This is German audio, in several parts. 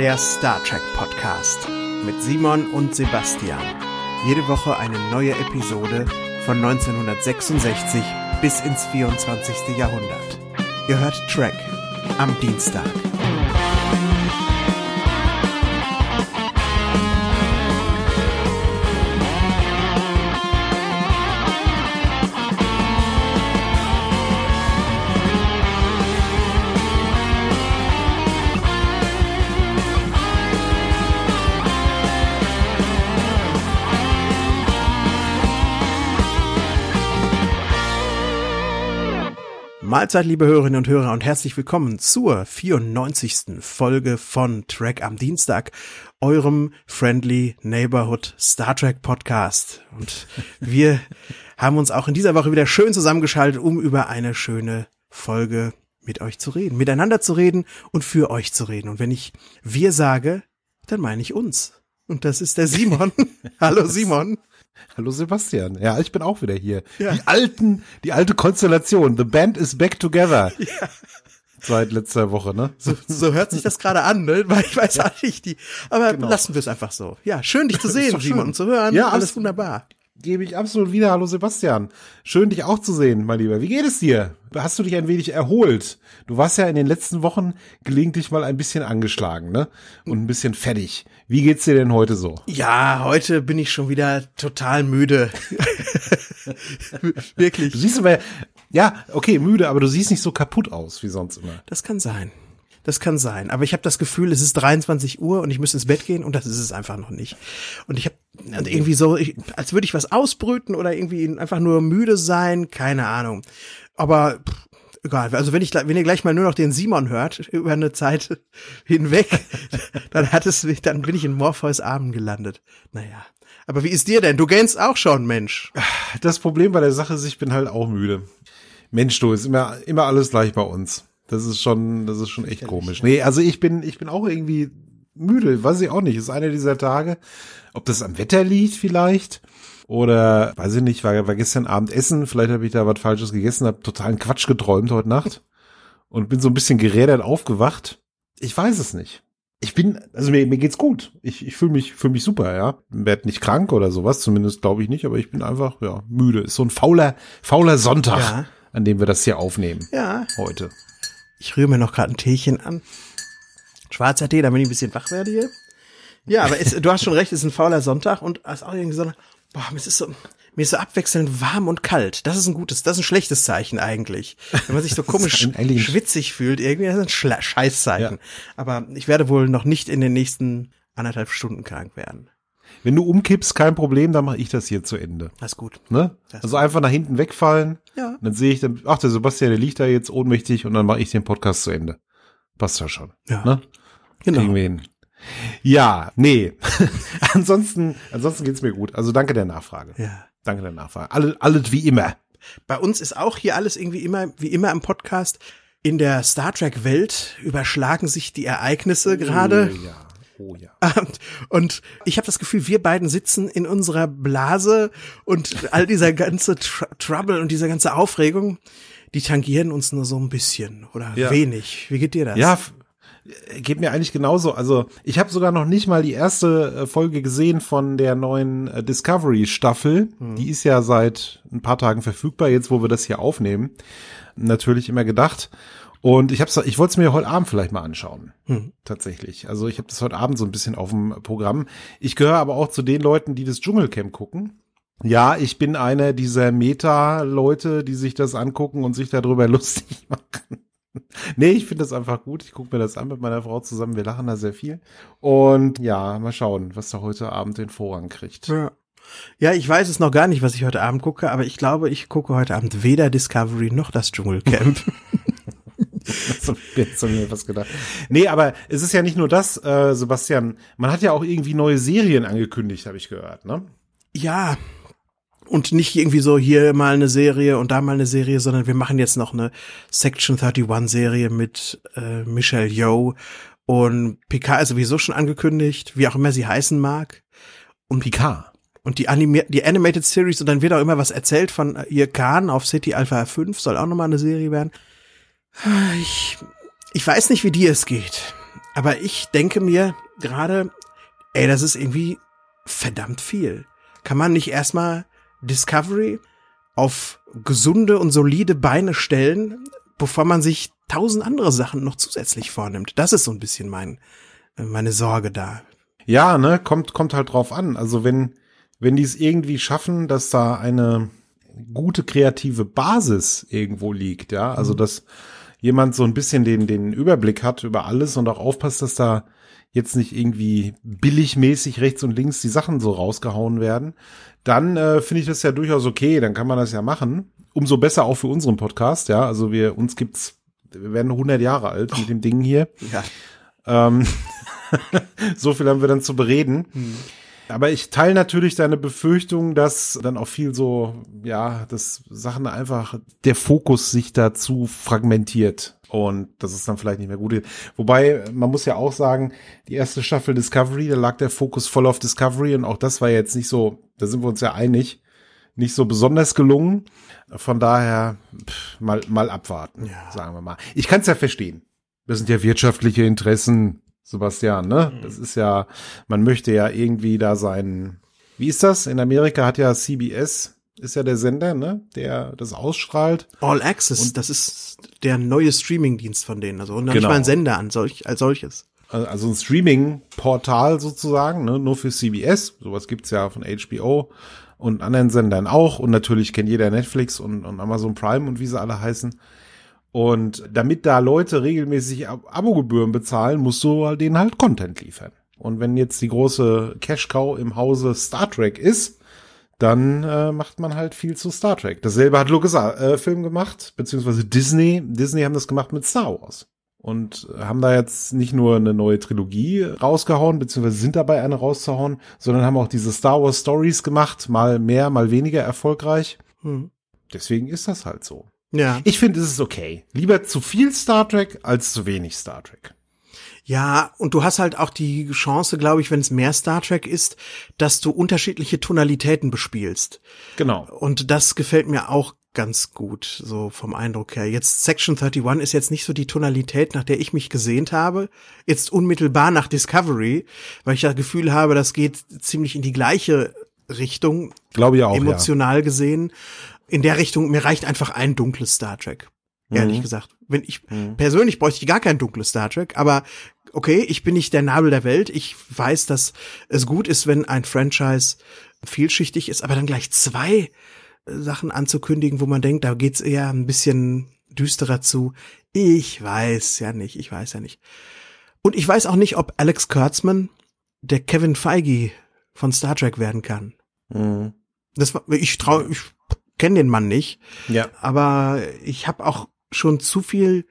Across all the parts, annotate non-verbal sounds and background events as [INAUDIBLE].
der Star Trek Podcast mit Simon und Sebastian. Jede Woche eine neue Episode von 1966 bis ins 24. Jahrhundert. Ihr hört Trek am Dienstag. Mahlzeit, liebe Hörerinnen und Hörer und herzlich willkommen zur 94. Folge von Track am Dienstag, eurem Friendly Neighborhood Star Trek Podcast. Und wir [LAUGHS] haben uns auch in dieser Woche wieder schön zusammengeschaltet, um über eine schöne Folge mit euch zu reden, miteinander zu reden und für euch zu reden. Und wenn ich wir sage, dann meine ich uns. Und das ist der [LAUGHS] Simon. Hallo Simon. Hallo Sebastian. Ja, ich bin auch wieder hier. Ja. Die alten, die alte Konstellation. The band is back together. [LAUGHS] Ja. Seit letzter Woche, ne? So, so hört sich das gerade an, ne? Weil ich weiß ja. nicht die. Aber genau. lassen wir es einfach so. Ja, schön dich zu sehen, Simon, und zu hören. Ja, alles wunderbar gebe ich absolut wieder. Hallo Sebastian. Schön, dich auch zu sehen, mein Lieber. Wie geht es dir? Hast du dich ein wenig erholt? Du warst ja in den letzten Wochen gelegentlich mal ein bisschen angeschlagen, ne? Und ein bisschen fertig. Wie geht's dir denn heute so? Ja, heute bin ich schon wieder total müde. [LAUGHS] Wirklich. Du siehst aber, ja, okay, müde, aber du siehst nicht so kaputt aus wie sonst immer. Das kann sein. Das kann sein. Aber ich habe das Gefühl, es ist 23 Uhr und ich müsste ins Bett gehen und das ist es einfach noch nicht. Und ich habe irgendwie so, ich, als würde ich was ausbrüten oder irgendwie einfach nur müde sein, keine Ahnung. Aber pff, egal. Also wenn ich, wenn ihr gleich mal nur noch den Simon hört über eine Zeit [LAUGHS] hinweg, [LAUGHS] dann hat es, dann bin ich in Morpheus Armen gelandet. Naja. Aber wie ist dir denn? Du gähnst auch schon, Mensch. Das Problem bei der Sache ist, ich bin halt auch müde. Mensch, du, ist immer, immer alles gleich bei uns. Das ist schon, das ist schon echt komisch. Nee, also ich bin, ich bin auch irgendwie müde, weiß ich auch nicht. Ist einer dieser Tage, ob das am Wetter liegt vielleicht oder weiß ich nicht, war, war gestern Abend essen, vielleicht habe ich da was falsches gegessen, habe totalen Quatsch geträumt heute Nacht und bin so ein bisschen gerädert aufgewacht. Ich weiß es nicht. Ich bin, also mir, mir geht's gut. Ich, ich fühle mich, fühl mich super, ja. Werd nicht krank oder sowas, zumindest glaube ich nicht, aber ich bin einfach, ja, müde. Ist so ein fauler, fauler Sonntag, ja. an dem wir das hier aufnehmen. Ja. Heute. Ich rühre mir noch gerade ein Teechen an. Schwarzer Tee, damit ich ein bisschen wach werde hier. Ja, aber es, du hast schon recht, es ist ein fauler Sonntag und es ist auch irgendwie so, boah, es ist so, mir ist so abwechselnd warm und kalt. Das ist ein gutes, das ist ein schlechtes Zeichen eigentlich. Wenn man sich so [LAUGHS] komisch schwitzig fühlt, irgendwie das ist ein Scheißzeichen. Ja. Aber ich werde wohl noch nicht in den nächsten anderthalb Stunden krank werden. Wenn du umkippst, kein Problem, dann mache ich das hier zu Ende. Das ist gut. Ne? Das also einfach nach hinten wegfallen. Ja. Dann sehe ich dann, ach, der Sebastian, der liegt da jetzt ohnmächtig und dann mache ich den Podcast zu Ende. Passt ja schon. Ja. Ne? Genau. Kriegen wir hin. Ja, nee. [LAUGHS] ansonsten, ansonsten geht's mir gut. Also danke der Nachfrage. Ja. Danke der Nachfrage. Alles, alles wie immer. Bei uns ist auch hier alles irgendwie immer, wie immer im Podcast. In der Star Trek Welt überschlagen sich die Ereignisse gerade. Ja. Oh ja. Und ich habe das Gefühl, wir beiden sitzen in unserer Blase und all dieser ganze Tr Trouble und diese ganze Aufregung, die tangieren uns nur so ein bisschen oder ja. wenig. Wie geht dir das? Ja, geht mir eigentlich genauso. Also ich habe sogar noch nicht mal die erste äh, Folge gesehen von der neuen äh, Discovery Staffel. Hm. Die ist ja seit ein paar Tagen verfügbar, jetzt wo wir das hier aufnehmen. Natürlich immer gedacht. Und ich hab's, ich wollte es mir heute Abend vielleicht mal anschauen. Hm. Tatsächlich. Also ich habe das heute Abend so ein bisschen auf dem Programm. Ich gehöre aber auch zu den Leuten, die das Dschungelcamp gucken. Ja, ich bin einer dieser Meta-Leute, die sich das angucken und sich darüber [LAUGHS] lustig machen. nee, ich finde das einfach gut. Ich gucke mir das an mit meiner Frau zusammen. Wir lachen da sehr viel. Und ja, mal schauen, was da heute Abend den Vorrang kriegt. Ja. Ja, ich weiß es noch gar nicht, was ich heute Abend gucke, aber ich glaube, ich gucke heute Abend weder Discovery noch das Dschungelcamp. [LAUGHS] [LAUGHS] so, jetzt habe mir was gedacht. Nee, aber es ist ja nicht nur das, äh, Sebastian. Man hat ja auch irgendwie neue Serien angekündigt, habe ich gehört, ne? Ja. Und nicht irgendwie so hier mal eine Serie und da mal eine Serie, sondern wir machen jetzt noch eine Section 31 Serie mit äh, Michelle Yeoh und Picard ist sowieso schon angekündigt, wie auch immer sie heißen mag. Und Picard. Und die, die Animated Series und dann wird auch immer was erzählt von ihr Khan auf City Alpha 5, soll auch nochmal eine Serie werden. Ich, ich weiß nicht, wie dir es geht, Aber ich denke mir gerade, ey, das ist irgendwie verdammt viel. Kann man nicht erstmal Discovery auf gesunde und solide Beine stellen, bevor man sich tausend andere Sachen noch zusätzlich vornimmt? Das ist so ein bisschen mein, meine Sorge da. Ja, ne, kommt, kommt halt drauf an. Also wenn, wenn die es irgendwie schaffen, dass da eine gute kreative Basis irgendwo liegt, ja, also mhm. Jemand so ein bisschen den, den Überblick hat über alles und auch aufpasst, dass da jetzt nicht irgendwie billigmäßig rechts und links die Sachen so rausgehauen werden, dann äh, finde ich das ja durchaus okay, dann kann man das ja machen. Umso besser auch für unseren Podcast, ja, also wir, uns gibt's, wir werden 100 Jahre alt mit dem Ding hier. Ja. Ähm, [LAUGHS] so viel haben wir dann zu bereden. Hm. Aber ich teile natürlich deine Befürchtung, dass dann auch viel so, ja, dass Sachen einfach, der Fokus sich dazu fragmentiert und das ist dann vielleicht nicht mehr gut. Wobei, man muss ja auch sagen, die erste Staffel Discovery, da lag der Fokus voll auf Discovery und auch das war jetzt nicht so, da sind wir uns ja einig, nicht so besonders gelungen. Von daher, pff, mal, mal abwarten, ja. sagen wir mal. Ich kann es ja verstehen. Das sind ja wirtschaftliche Interessen, Sebastian, ne? Mhm. Das ist ja, man möchte ja irgendwie da sein. Wie ist das? In Amerika hat ja CBS, ist ja der Sender, ne? Der das ausstrahlt. All Access, und das ist der neue Streaming-Dienst von denen. Also und genau. nicht mal ein Sender an solch, als solches. Also ein Streaming-Portal sozusagen, ne? nur für CBS. Sowas gibt's ja von HBO und anderen Sendern auch. Und natürlich kennt jeder Netflix und, und Amazon Prime und wie sie alle heißen. Und damit da Leute regelmäßig Abogebühren bezahlen, musst du halt denen halt Content liefern. Und wenn jetzt die große Cash-Cow im Hause Star Trek ist, dann äh, macht man halt viel zu Star Trek. Dasselbe hat Lucas äh, Film gemacht, beziehungsweise Disney. Disney haben das gemacht mit Star Wars. Und haben da jetzt nicht nur eine neue Trilogie rausgehauen, beziehungsweise sind dabei eine rauszuhauen, sondern haben auch diese Star Wars Stories gemacht, mal mehr, mal weniger erfolgreich. Hm. Deswegen ist das halt so. Ja. Ich finde, es ist okay. Lieber zu viel Star Trek als zu wenig Star Trek. Ja, und du hast halt auch die Chance, glaube ich, wenn es mehr Star Trek ist, dass du unterschiedliche Tonalitäten bespielst. Genau. Und das gefällt mir auch ganz gut, so vom Eindruck her. Jetzt Section 31 ist jetzt nicht so die Tonalität, nach der ich mich gesehnt habe. Jetzt unmittelbar nach Discovery, weil ich das Gefühl habe, das geht ziemlich in die gleiche Richtung. Glaube ich auch. Emotional ja. gesehen in der Richtung, mir reicht einfach ein dunkles Star Trek. Ehrlich mhm. gesagt. Wenn ich, mhm. persönlich bräuchte ich gar kein dunkles Star Trek, aber okay, ich bin nicht der Nabel der Welt. Ich weiß, dass es gut ist, wenn ein Franchise vielschichtig ist, aber dann gleich zwei Sachen anzukündigen, wo man denkt, da geht's eher ein bisschen düsterer zu. Ich weiß ja nicht, ich weiß ja nicht. Und ich weiß auch nicht, ob Alex Kurtzman der Kevin Feige von Star Trek werden kann. Mhm. Das war, ich traue, ich kenne den Mann nicht. Ja. Aber ich habe auch schon zu viel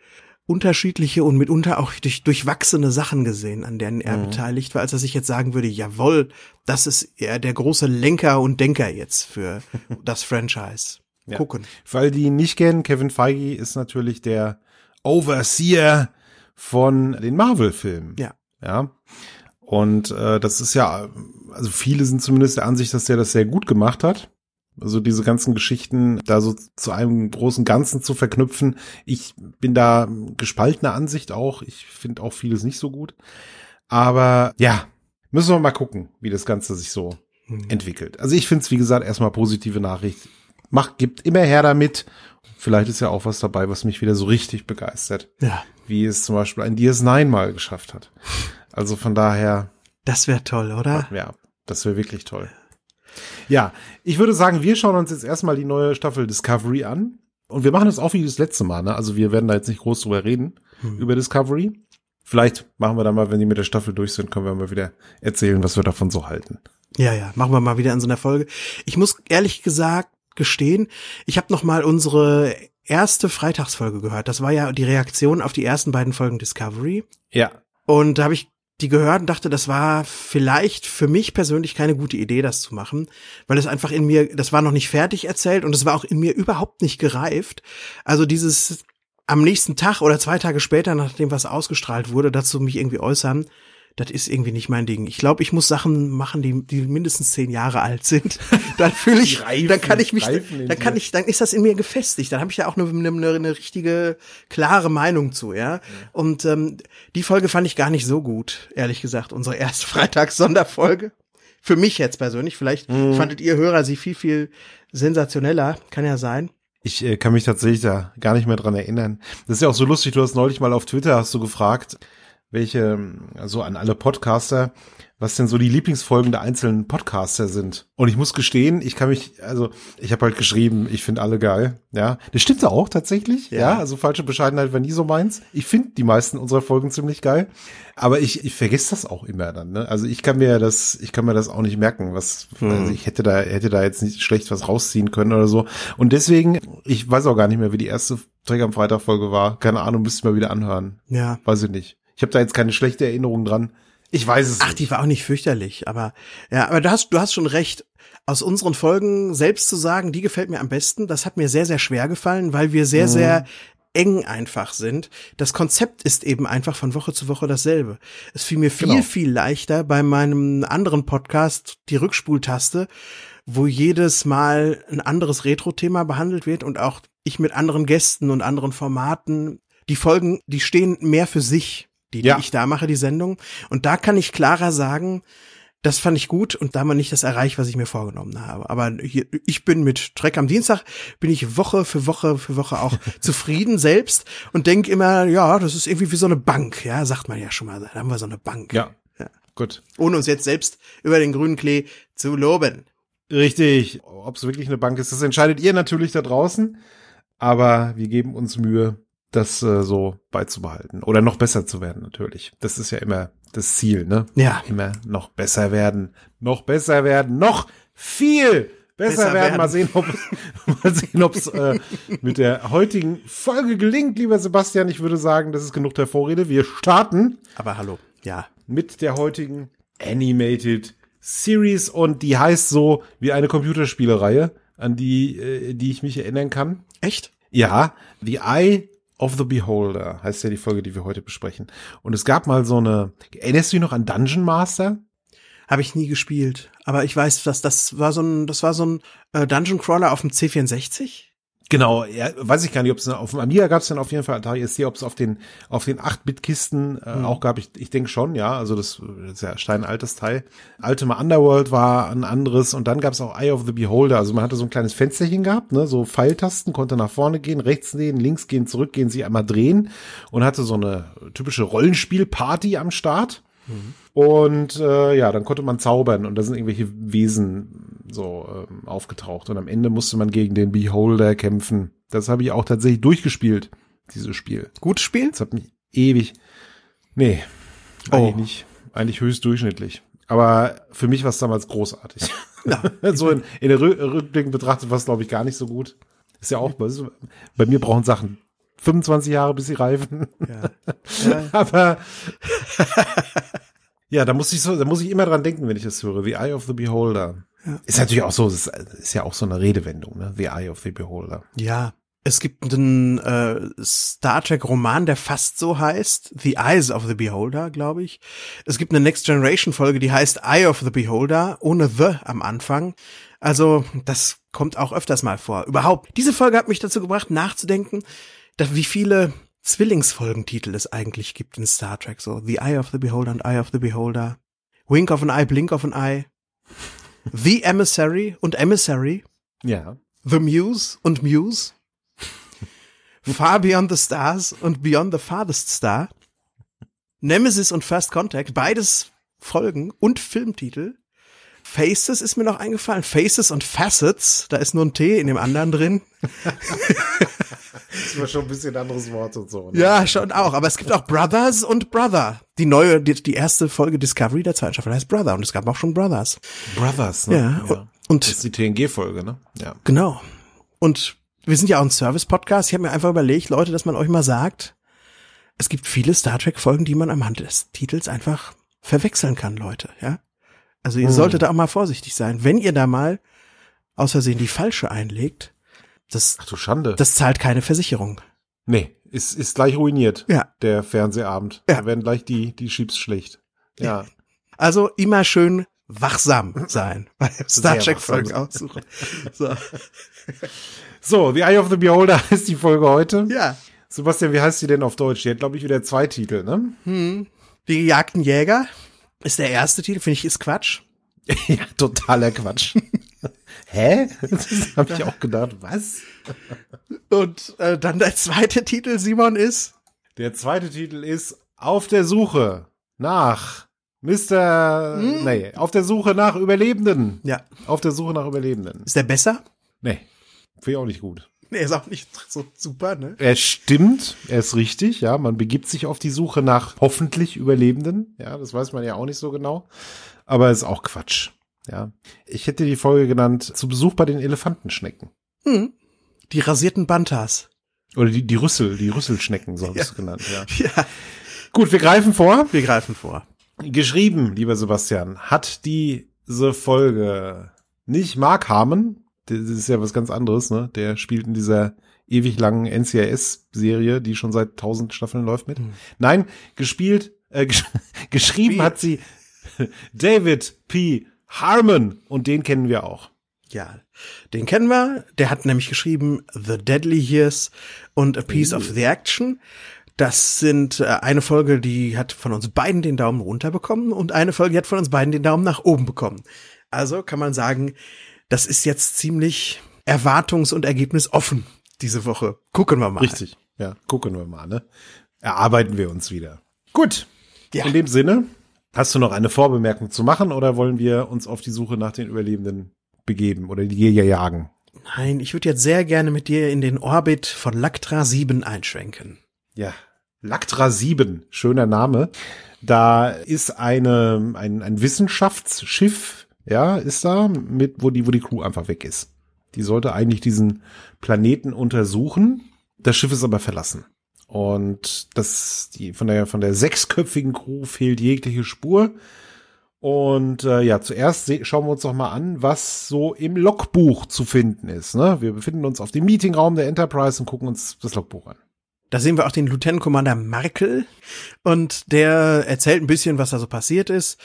unterschiedliche und mitunter auch durch, durchwachsene Sachen gesehen, an denen er mhm. beteiligt war, als er sich jetzt sagen würde, jawohl, das ist er der große Lenker und Denker jetzt für [LAUGHS] das Franchise. Ja. Gucken. Weil die ihn nicht kennen, Kevin Feige ist natürlich der Overseer von den Marvel-Filmen. Ja. Ja. Und äh, das ist ja, also viele sind zumindest der Ansicht, dass er das sehr gut gemacht hat. Also diese ganzen Geschichten da so zu einem großen Ganzen zu verknüpfen. Ich bin da gespaltener Ansicht auch. Ich finde auch vieles nicht so gut. Aber ja, müssen wir mal gucken, wie das Ganze sich so mhm. entwickelt. Also ich finde es, wie gesagt, erstmal positive Nachricht. Macht, gibt immer her damit. Vielleicht ist ja auch was dabei, was mich wieder so richtig begeistert. Ja. Wie es zum Beispiel ein DS9 mal geschafft hat. Also von daher. Das wäre toll, oder? Ja, das wäre wirklich toll. Ja, ich würde sagen, wir schauen uns jetzt erstmal die neue Staffel Discovery an. Und wir machen das auch wie das letzte Mal, ne? Also wir werden da jetzt nicht groß drüber reden, hm. über Discovery. Vielleicht machen wir da mal, wenn die mit der Staffel durch sind, können wir mal wieder erzählen, was wir davon so halten. Ja, ja, machen wir mal wieder in so einer Folge. Ich muss ehrlich gesagt gestehen, ich habe noch mal unsere erste Freitagsfolge gehört. Das war ja die Reaktion auf die ersten beiden Folgen Discovery. Ja. Und da habe ich die gehört und dachte, das war vielleicht für mich persönlich keine gute Idee, das zu machen, weil es einfach in mir, das war noch nicht fertig erzählt und es war auch in mir überhaupt nicht gereift. Also dieses am nächsten Tag oder zwei Tage später, nachdem was ausgestrahlt wurde, dazu mich irgendwie äußern, das ist irgendwie nicht mein Ding. Ich glaube, ich muss Sachen machen, die, die mindestens zehn Jahre alt sind. [LAUGHS] dann fühle ich, Reifen, dann kann ich mich, dann kann ich, dann ist das in mir gefestigt. Dann habe ich ja auch eine, eine, eine richtige, klare Meinung zu, ja. Und ähm, die Folge fand ich gar nicht so gut, ehrlich gesagt. Unsere erste [LAUGHS] Freitags-Sonderfolge. Für mich jetzt persönlich. Vielleicht Mhm. fandet ihr Hörer sie viel, viel sensationeller. Kann ja sein. Ich äh, kann mich tatsächlich da gar nicht mehr dran erinnern. Das ist ja auch so lustig, du hast neulich mal auf Twitter hast du gefragt, welche, also an alle Podcaster, was denn so die Lieblingsfolgen der einzelnen Podcaster sind. Und ich muss gestehen, ich kann mich, also ich habe halt geschrieben, ich finde alle geil. Ja, das stimmt auch tatsächlich. Ja, Ja. also falsche Bescheidenheit war nie so meins. Ich finde die meisten unserer Folgen ziemlich geil, aber ich, ich vergesse das auch immer dann. Ne? Also ich kann mir das, ich kann mir das auch nicht merken, was, also ich hätte da, hätte da jetzt nicht schlecht was rausziehen können oder so. Und deswegen, ich weiß auch gar nicht mehr, wie die erste Dreck am Freitag Folge war. Keine Ahnung, müsste ich mal wieder anhören. Ja. Weiß ich nicht. Ich habe da jetzt keine schlechte Erinnerung dran. Ich weiß es Ach, nicht. die war auch nicht fürchterlich, aber ja, aber du hast, du hast schon recht. Aus unseren Folgen selbst zu sagen, die gefällt mir am besten, das hat mir sehr, sehr schwer gefallen, weil wir sehr, sehr eng einfach sind. Das Konzept ist eben einfach von Woche zu Woche dasselbe. Es fiel mir viel, Genau. viel leichter bei meinem anderen Podcast, die Rückspultaste, wo jedes Mal ein anderes Retro-Thema behandelt wird und auch ich mit anderen Gästen und anderen Formaten. Die Folgen, die stehen mehr für sich, die, Ja. die ich da mache, die Sendung. Und da kann ich klarer sagen, das fand ich gut und da man nicht das erreicht, was ich mir vorgenommen habe. Aber hier, ich bin mit Trek am Dienstag, bin ich Woche für Woche für Woche auch [LAUGHS] zufrieden selbst und denke immer, ja, das ist irgendwie wie so eine Bank, ja, sagt man ja schon mal, da haben wir so eine Bank. Ja. Ja. Gut. Ohne uns jetzt selbst über den grünen Klee zu loben. Richtig. Ob es wirklich eine Bank ist, das entscheidet ihr natürlich da draußen. Aber wir geben uns Mühe, das äh, so beizubehalten. Oder noch besser zu werden, natürlich. Das ist ja immer das Ziel, ne? Ja. Immer noch besser werden. Noch besser werden. Noch viel besser, Besser werden. werden. Mal sehen, ob [LAUGHS] mal sehen, ob's äh, mit der heutigen Folge gelingt, lieber Sebastian. Ich würde sagen, das ist genug der Vorrede. Wir starten Aber hallo, ja. mit der heutigen Animated Series und die heißt so wie eine Computerspielereihe, an die, äh, die ich mich erinnern kann. Echt? Ja, The Eye of the Beholder heißt ja die Folge, die wir heute besprechen. Und es gab mal so eine, erinnerst du dich noch an Dungeon Master? Habe ich nie gespielt. Aber ich weiß, dass das war so ein, das war so ein äh, Dungeon Crawler auf dem C64. Genau, ja, weiß ich gar nicht, ob es auf dem Amiga gab es dann auf jeden Fall Atari ST, ob es auf den auf den 8-Bit-Kisten äh, auch gab. Ich, ich denke schon, ja. Also das, das ist ja steinaltes Teil. Ultima Underworld war ein anderes und dann gab es auch Eye of the Beholder. Also man hatte so ein kleines Fensterchen gehabt, ne, so Pfeiltasten, konnte nach vorne gehen, rechts gehen, links gehen, zurückgehen, sie einmal drehen und hatte so eine typische Rollenspiel-Party am Start. Und äh, ja, dann konnte man zaubern und da sind irgendwelche Wesen so ähm, aufgetaucht. Und am Ende musste man gegen den Beholder kämpfen. Das habe ich auch tatsächlich durchgespielt, dieses Spiel. Gutes Spiel? Das hat mich ewig. Nee, Oh. eigentlich nicht. Eigentlich höchst durchschnittlich. Aber für mich war es damals großartig. Ja. [LAUGHS] so in, in der Rü Rückblick betrachtet war es, glaube ich, gar nicht so gut. Ist ja auch, bei mir brauchen Sachen 25 Jahre, bis sie reifen. Ja. [LAUGHS] ja. Aber [LAUGHS] ja, da muss ich so, da muss ich immer dran denken, wenn ich das höre. The Eye of the Beholder. Ja. Ist natürlich auch so, ist, ist ja auch so eine Redewendung, ne? The Eye of the Beholder. Ja. Es gibt einen äh, Star Trek Roman, der fast so heißt, The Eyes of the Beholder, glaube ich. Es gibt eine Next Generation Folge, die heißt Eye of the Beholder, ohne The am Anfang. Also, das kommt auch öfters mal vor. Überhaupt, diese Folge hat mich dazu gebracht, nachzudenken, dass wie viele Zwillingsfolgentitel es eigentlich gibt in Star Trek. So, The Eye of the Beholder und Eye of the Beholder. Wink of an Eye, Blink of an Eye. The Emissary und Emissary. Ja. The Muse und Muse. [LAUGHS] Far Beyond the Stars und Beyond the Farthest Star. Nemesis und First Contact, beides Folgen und Filmtitel. Faces ist mir noch eingefallen. Faces und Facets, da ist nur ein T in dem anderen drin. [LAUGHS] Das war schon ein bisschen ein anderes Wort und so. Ne? Ja, schon auch. Aber es gibt auch Brothers und Brother. Die neue, die, die erste Folge Discovery der zweiten Staffel heißt Brother und es gab auch schon Brothers. Brothers, ne? Ja, Das und ist die TNG-Folge, ne? Ja. Genau. Und wir sind ja auch ein Service-Podcast. Ich habe mir einfach überlegt, Leute, dass man euch mal sagt, es gibt viele Star Trek-Folgen, die man am Hand des Titels einfach verwechseln kann, Leute, ja. Also ihr Hm. solltet da auch mal vorsichtig sein. Wenn ihr da mal aus Versehen die falsche einlegt, das, Ach du Schande. das zahlt keine Versicherung. nee, ist, ist gleich ruiniert. Ja. Der Fernsehabend. Ja. Da werden gleich die, die Chips schlecht. Ja. [LAUGHS] Also immer schön wachsam sein bei Star Trek Folgen aussuchen. So. [LAUGHS] So, The Eye of the Beholder [LAUGHS] ist die Folge heute. Ja. Sebastian, wie heißt die denn auf Deutsch? Die hat, glaube ich, wieder zwei Titel, ne? Die gejagten Jäger ist der erste Titel, finde ich, ist Quatsch. ja, totaler Quatsch. Hä? [LAUGHS] Das habe ich auch gedacht. Was? Und äh, dann der zweite Titel, Simon, ist Der zweite Titel ist Auf der Suche nach Mr. Nee, auf der Suche nach Überlebenden. ja, Auf der Suche nach Überlebenden. ist der besser? Nee, finde ich auch nicht gut. Nee, ist auch nicht [LAUGHS] so super, ne? Er stimmt, er ist richtig, ja. Man begibt sich auf die Suche nach hoffentlich Überlebenden. Ja, das weiß man ja auch nicht so genau. Aber ist auch Quatsch. Ja. Ich hätte die Folge genannt Zu Besuch bei den Elefantenschnecken. Hm. Die rasierten Bantas. Oder die, die Rüssel, die Rüsselschnecken, so habe ich es genannt, ja. [LAUGHS] Ja, Gut, wir greifen vor. wir greifen vor. Geschrieben, lieber Sebastian, hat diese Folge nicht Mark Harmon, das ist ja was ganz anderes, ne? Der spielt in dieser ewig langen NCIS-Serie, die schon seit tausend Staffeln läuft mit. Nein, gespielt, äh, [LAUGHS] gesch geschrieben Spiel. hat sie [LAUGHS] David P. Harmon und den kennen wir auch. Ja, den kennen wir. Der hat nämlich geschrieben The Deadly Years und A Piece of the Action. Das sind äh, eine Folge, die hat von uns beiden den Daumen runter bekommen und eine Folge, die hat von uns beiden den Daumen nach oben bekommen. Also kann man sagen, das ist jetzt ziemlich erwartungs- und ergebnisoffen diese Woche. Gucken wir mal. Richtig. Ja, gucken wir mal, ne? Erarbeiten wir uns wieder. Gut. Ja. In dem Sinne, hast du noch eine Vorbemerkung zu machen oder wollen wir uns auf die Suche nach den Überlebenden begeben oder die Jäger jagen? Nein, ich würde jetzt sehr gerne mit dir in den Orbit von Lactra 7 einschwenken. Ja. Lactra 7, schöner Name. Da ist eine, ein, ein Wissenschaftsschiff, ja, ist da, mit, wo die, wo die Crew einfach weg ist. Die sollte eigentlich diesen Planeten untersuchen. Das Schiff ist aber verlassen. Und das, die, von der, von der sechsköpfigen Crew fehlt jegliche Spur. Und äh, ja, zuerst schauen wir uns doch mal an, was so im Logbuch zu finden ist. Ne? Wir befinden uns auf dem Meetingraum der Enterprise und gucken uns das Logbuch an. Da sehen wir auch den Lieutenant Commander Markel und der erzählt ein bisschen, was da so passiert ist.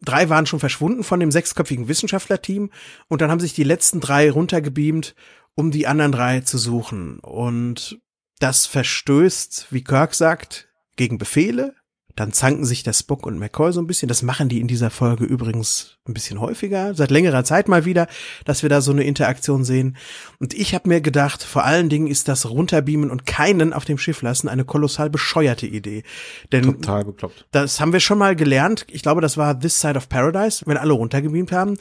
Drei waren schon verschwunden von dem sechsköpfigen Wissenschaftlerteam und dann haben sich die letzten drei runtergebeamt, um die anderen drei zu suchen. Und das verstößt, wie Kirk sagt, gegen Befehle. Dann zanken sich der Spock und McCoy so ein bisschen. Das machen die in dieser Folge übrigens ein bisschen häufiger, seit längerer Zeit mal wieder, dass wir da so eine Interaktion sehen. Und ich habe mir gedacht, vor allen Dingen ist das Runterbeamen und keinen auf dem Schiff lassen eine kolossal bescheuerte Idee. Denn Total bekloppt. das haben wir schon mal gelernt. Ich glaube, das war This Side of Paradise, wenn alle runtergebeamt haben.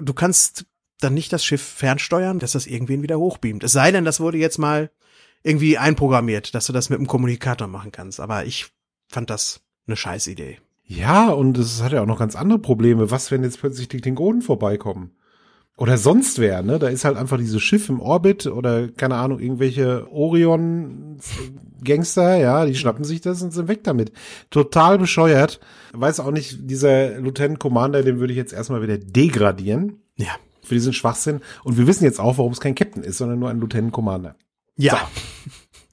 Du kannst dann nicht das Schiff fernsteuern, dass das irgendwen wieder hochbeamt. Es sei denn, das wurde jetzt mal irgendwie einprogrammiert, dass du das mit dem Kommunikator machen kannst. Aber ich fand das eine Scheißidee. Ja, und es hat ja auch noch ganz andere Probleme. Was, wenn jetzt plötzlich die Klingonen vorbeikommen? Oder sonst wer, ne? Da ist halt einfach dieses Schiff im Orbit oder, keine Ahnung, irgendwelche Orion-Gangster, ja, die schnappen sich das und sind weg damit. Total bescheuert. Weiß auch nicht, dieser Lieutenant Commander, den würde ich jetzt erstmal wieder degradieren Ja. für diesen Schwachsinn. Und wir wissen jetzt auch, warum es kein Captain ist, sondern nur ein Lieutenant Commander. Ja,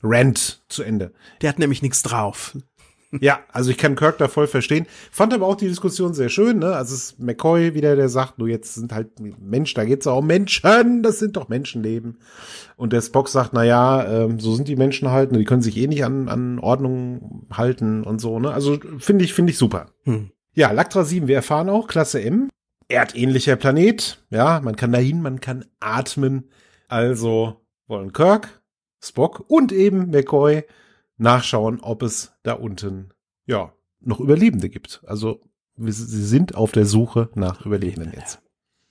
Rant zu Ende. der hat nämlich nichts drauf. Ja, also ich kann Kirk da voll verstehen. Fand aber auch die Diskussion sehr schön, ne? Also es ist McCoy wieder, der sagt, du jetzt sind halt Mensch, da geht's auch um Menschen, das sind doch Menschenleben. Und der Spock sagt, na ja, ähm, so sind die Menschen halt, ne? die können sich eh nicht an, an Ordnung halten und so, ne? Also finde ich, finde ich super. Hm. Ja, Lactra 7, wir erfahren auch, Klasse M, erdähnlicher Planet, ja, man kann dahin, man kann atmen. Also wollen Kirk, Spock und eben McCoy nachschauen, ob es da unten, ja, noch Überlebende gibt. Also sie sind auf der Suche nach Überlebenden jetzt.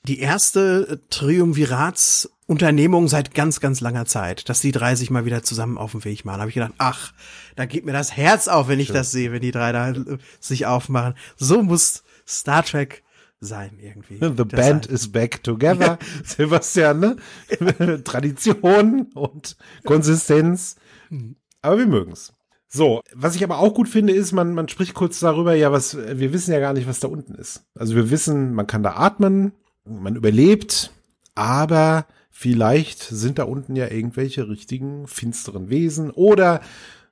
Die erste Triumviratsunternehmung seit ganz, ganz langer Zeit, dass die drei sich mal wieder zusammen auf den Weg machen. Habe ich gedacht, ach, da geht mir das Herz auf, wenn ich das sehe, wenn die drei da äh, sich aufmachen. So muss Star Trek sein irgendwie. The Das band heißt- is back together. [LAUGHS] Sebastian, ne? [LAUGHS] Tradition und Konsistenz. Aber wir mögen's. So, was ich aber auch gut finde, ist, man, man spricht kurz darüber, ja, was, wir wissen ja gar nicht, was da unten ist. Also wir wissen, man kann da atmen, man überlebt, aber vielleicht sind da unten ja irgendwelche richtigen finsteren Wesen oder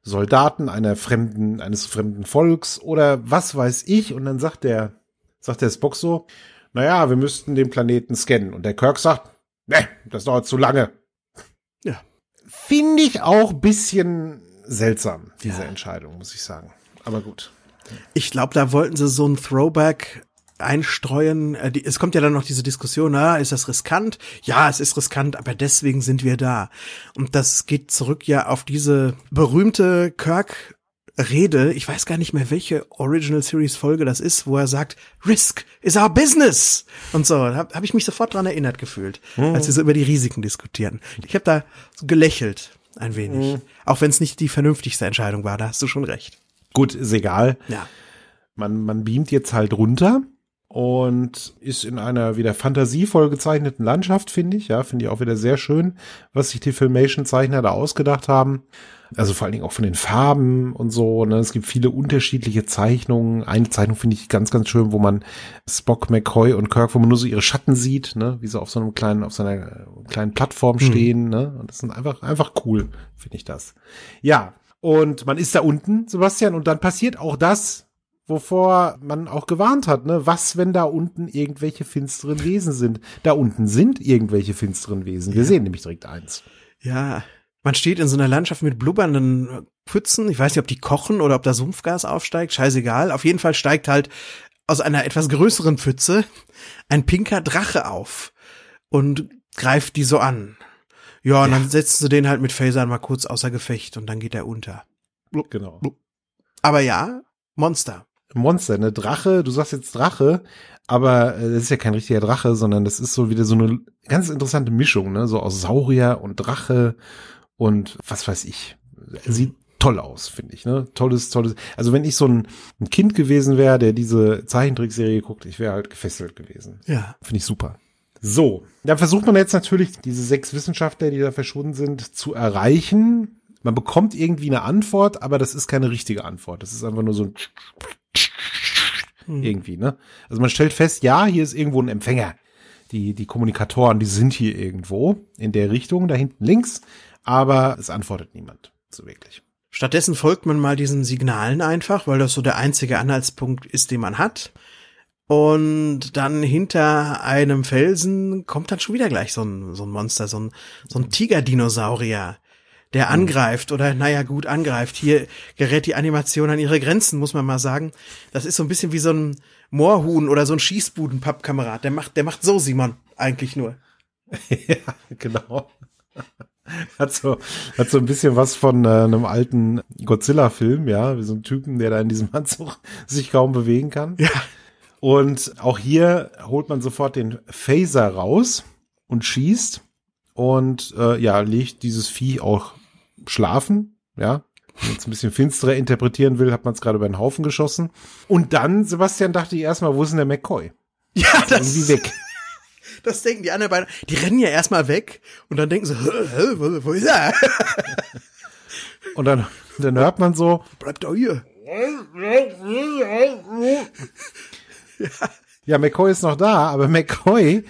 Soldaten einer fremden, eines fremden Volks oder was weiß ich. Und dann sagt der, sagt der Spock so, naja, wir müssten den Planeten scannen. Und der Kirk sagt, ne, das dauert zu lange. Ja. Finde ich auch bisschen seltsam, diese Ja. Entscheidung, muss ich sagen. Aber gut. Ich glaube, da wollten sie so ein Throwback einstreuen. Äh, es kommt ja dann noch diese Diskussion, na, ist das riskant? Ja, es ist riskant, aber deswegen sind wir da. Und das geht zurück ja auf diese berühmte Kirk Rede, ich weiß gar nicht mehr, welche Original Series Folge das ist, wo er sagt, Risk is our business. Und so, da habe hab ich mich sofort dran erinnert gefühlt, als sie so über die Risiken diskutieren. Ich habe da so gelächelt, ein wenig. Auch wenn es nicht die vernünftigste Entscheidung war, da hast du schon recht. Gut, ist egal. Ja. Man, man beamt jetzt halt runter und ist in einer wieder fantasievoll gezeichneten Landschaft, finde ich. Ja, finde ich auch wieder sehr schön, was sich die Filmation-Zeichner da ausgedacht haben. Also vor allen Dingen auch von den Farben und so. Ne? Es gibt viele unterschiedliche Zeichnungen. Eine Zeichnung finde ich ganz, ganz schön, wo man Spock, McCoy und Kirk, wo man nur so ihre Schatten sieht, ne? wie sie auf so einem kleinen, auf so einer äh, kleinen Plattform stehen. Ne? Und das sind einfach, einfach cool, finde ich das. Ja, und man ist da unten, Sebastian, und dann passiert auch das, wovor man auch gewarnt hat, ne? Was, wenn da unten irgendwelche finsteren Wesen sind? Da unten sind irgendwelche finsteren Wesen. Wir Ja. sehen nämlich direkt eins. Ja, man steht in so einer Landschaft mit blubbernden Pfützen. Ich weiß nicht, ob die kochen oder ob da Sumpfgas aufsteigt. Scheißegal. Auf jeden Fall steigt halt aus einer etwas größeren Pfütze ein pinker Drache auf und greift die so an. Ja, und Ja. dann setzen sie den halt mit Phasern mal kurz außer Gefecht und dann geht er unter. Genau. Aber ja, Monster. Monster, eine Drache, du sagst jetzt Drache, aber äh, das ist ja kein richtiger Drache, sondern das ist so wieder so eine ganz interessante Mischung, ne? So aus Saurier und Drache und was weiß ich. Sieht toll aus, finde ich, ne? Tolles, tolles. Also wenn ich so ein, ein Kind gewesen wäre, der diese Zeichentrickserie guckt, ich wäre halt gefesselt gewesen. Ja. Finde ich super. So, da versucht man jetzt natürlich, diese sechs Wissenschaftler, die da verschwunden sind, zu erreichen. Man bekommt irgendwie eine Antwort, aber das ist keine richtige Antwort. Das ist einfach nur so ein Hm. irgendwie, ne? Also man stellt fest, ja, hier ist irgendwo ein Empfänger. Die, die Kommunikatoren, die sind hier irgendwo in der Richtung, da hinten links, aber es antwortet niemand so wirklich. Stattdessen folgt man mal diesen Signalen einfach, weil das so der einzige Anhaltspunkt ist, den man hat. Und dann hinter einem Felsen kommt dann schon wieder gleich so ein, so ein Monster, so ein, so ein Tigerdinosaurier, der angreift oder naja gut angreift. Hier gerät die Animation an ihre Grenzen, muss man mal sagen. Das ist so ein bisschen wie so ein Moorhuhn oder so ein Schießbudenpappkamerad. Der macht, der macht so, Simon, eigentlich nur. [LAUGHS] ja, genau. Hat so, hat so ein bisschen was von äh, einem alten Godzilla-Film, ja, wie so ein Typen, der da in diesem Anzug [LAUGHS] sich kaum bewegen kann. Ja. Und auch hier holt man sofort den Phaser raus und schießt und äh, ja, legt dieses Vieh auch schlafen, ja. Wenn man es ein bisschen finsterer interpretieren will, hat man es gerade über den Haufen geschossen. Und dann, Sebastian, dachte ich erstmal, wo ist denn der McCoy? Ja, Irgendwie das, weg. [LAUGHS] das denken die anderen beiden. Die rennen ja erstmal weg und dann denken sie, wo, wo ist er? [LAUGHS] Und dann, dann hört man so, Bleibt doch hier. Ja, McCoy ist noch da, aber McCoy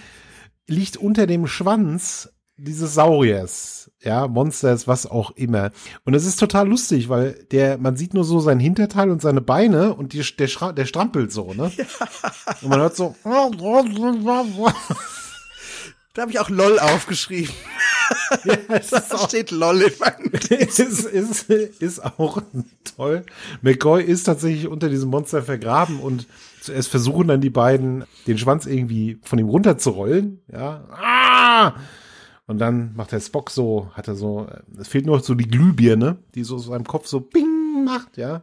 liegt unter dem Schwanz dieses Sauriers, ja, Monsters, was auch immer. Und es ist total lustig, weil der, man sieht nur so sein Hinterteil und seine Beine und die, der, Schra der strampelt so, ne? Und man hört so. [LAUGHS] Da habe ich auch LOL aufgeschrieben. ja, [LAUGHS] Da steht LOL im [LAUGHS] ist, ist, ist auch toll. McCoy ist tatsächlich unter diesem Monster vergraben und zuerst versuchen dann die beiden, den Schwanz irgendwie von ihm runterzurollen, ja. Ah! Und dann macht der Spock so, hat er so, es fehlt nur so die Glühbirne, die so aus seinem Kopf so bing macht, ja.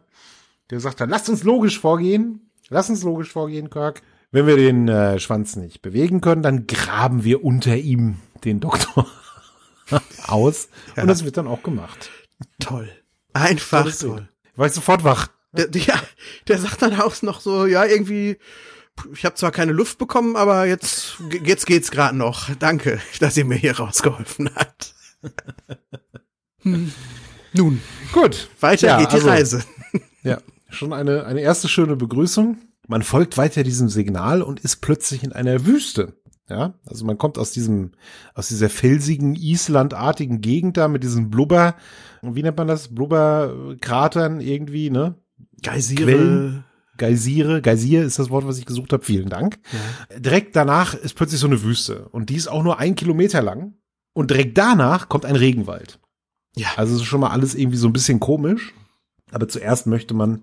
Der sagt dann, lasst uns logisch vorgehen, lasst uns logisch vorgehen, Kirk. Wenn wir den äh, Schwanz nicht bewegen können, dann graben wir unter ihm den Doktor [LAUGHS] aus. Und das wird dann auch gemacht. Toll. Einfach toll. War ich sofort wach. Der, ja, der sagt dann auch noch so, ja, irgendwie, ich habe zwar keine Luft bekommen, aber jetzt, jetzt geht's gerade noch. Danke, [LAUGHS] dass ihr mir hier rausgeholfen habt. Hm. Nun, Gut. weiter Ja, geht die also- Reise. Ja, schon eine, eine erste schöne Begrüßung. Man folgt weiter diesem Signal und ist plötzlich in einer Wüste. Ja, also man kommt aus diesem, aus dieser felsigen, islandartigen Gegend da mit diesen Blubber, wie nennt man das? Blubberkratern irgendwie, ne? Geysire. Quellen. Geysire, Geysir ist das Wort, was ich gesucht habe. Vielen Dank. Ja. Direkt danach ist plötzlich so eine Wüste und die ist auch nur ein Kilometer lang. Und direkt danach kommt ein Regenwald. Ja. Also es ist schon mal alles irgendwie so ein bisschen komisch. Aber zuerst möchte man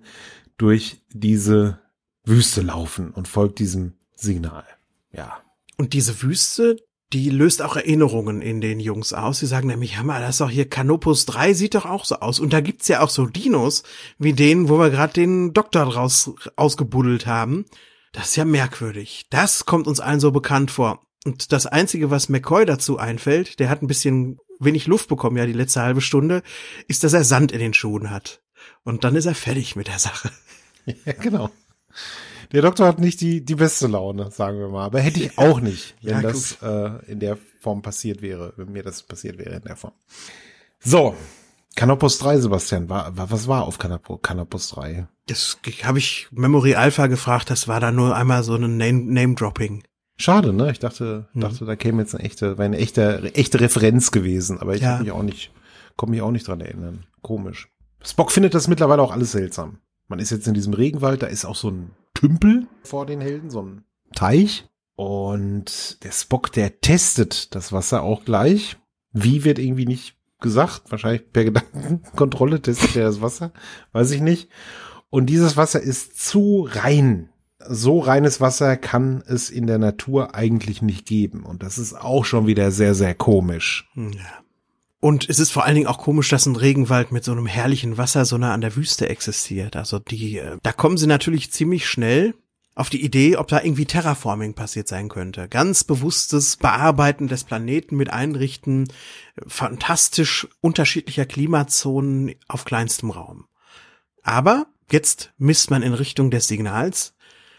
durch diese Wüste laufen und folgt diesem Signal. Ja. Und diese Wüste, die löst auch Erinnerungen in den Jungs aus. Sie sagen nämlich, mal, das ist doch hier Canopus 3, sieht doch auch so aus. Und da gibt's ja auch so Dinos, wie den, wo wir gerade den Doktor draus ausgebuddelt haben. Das ist ja merkwürdig. Das kommt uns allen so bekannt vor. Und das Einzige, was McCoy dazu einfällt, der hat ein bisschen wenig Luft bekommen, ja, die letzte halbe Stunde, ist, dass er Sand in den Schuhen hat. Und dann ist er fertig mit der Sache. [LAUGHS] Ja, genau. Der Doktor hat nicht die, die beste Laune, sagen wir mal. Aber hätte ich auch nicht, wenn ja, das äh, in der Form passiert wäre, wenn mir das passiert wäre in der Form. So, Canopus 3, Sebastian, war, war, was war auf Canop Canopus 3? Das habe ich Memory Alpha gefragt, das war da nur einmal so ein Name-Dropping. Name Schade, ne? Ich dachte, mhm. dachte, da käme jetzt eine echte, wäre eine echte, echte Referenz gewesen, aber ich ja. mich auch nicht, komme mich auch nicht dran erinnern. Komisch. Spock findet das mittlerweile auch alles seltsam. Man ist jetzt in diesem Regenwald, da ist auch so ein Tümpel vor den Helden, so ein Teich. Und der Spock, der testet das Wasser auch gleich. Wie wird irgendwie nicht gesagt. Wahrscheinlich per Gedankenkontrolle testet er das Wasser. Weiß ich nicht. Und dieses Wasser ist zu rein. So reines Wasser kann es in der Natur eigentlich nicht geben. Und das ist auch schon wieder sehr, sehr komisch. Ja. Und es ist vor allen Dingen auch komisch, dass ein Regenwald mit so einem herrlichen Wasser so nah an der Wüste existiert. Also die, äh, da kommen sie natürlich ziemlich schnell auf die Idee, ob da irgendwie Terraforming passiert sein könnte. Ganz bewusstes Bearbeiten des Planeten mit Einrichten fantastisch unterschiedlicher Klimazonen auf kleinstem Raum. Aber jetzt misst man in Richtung des Signals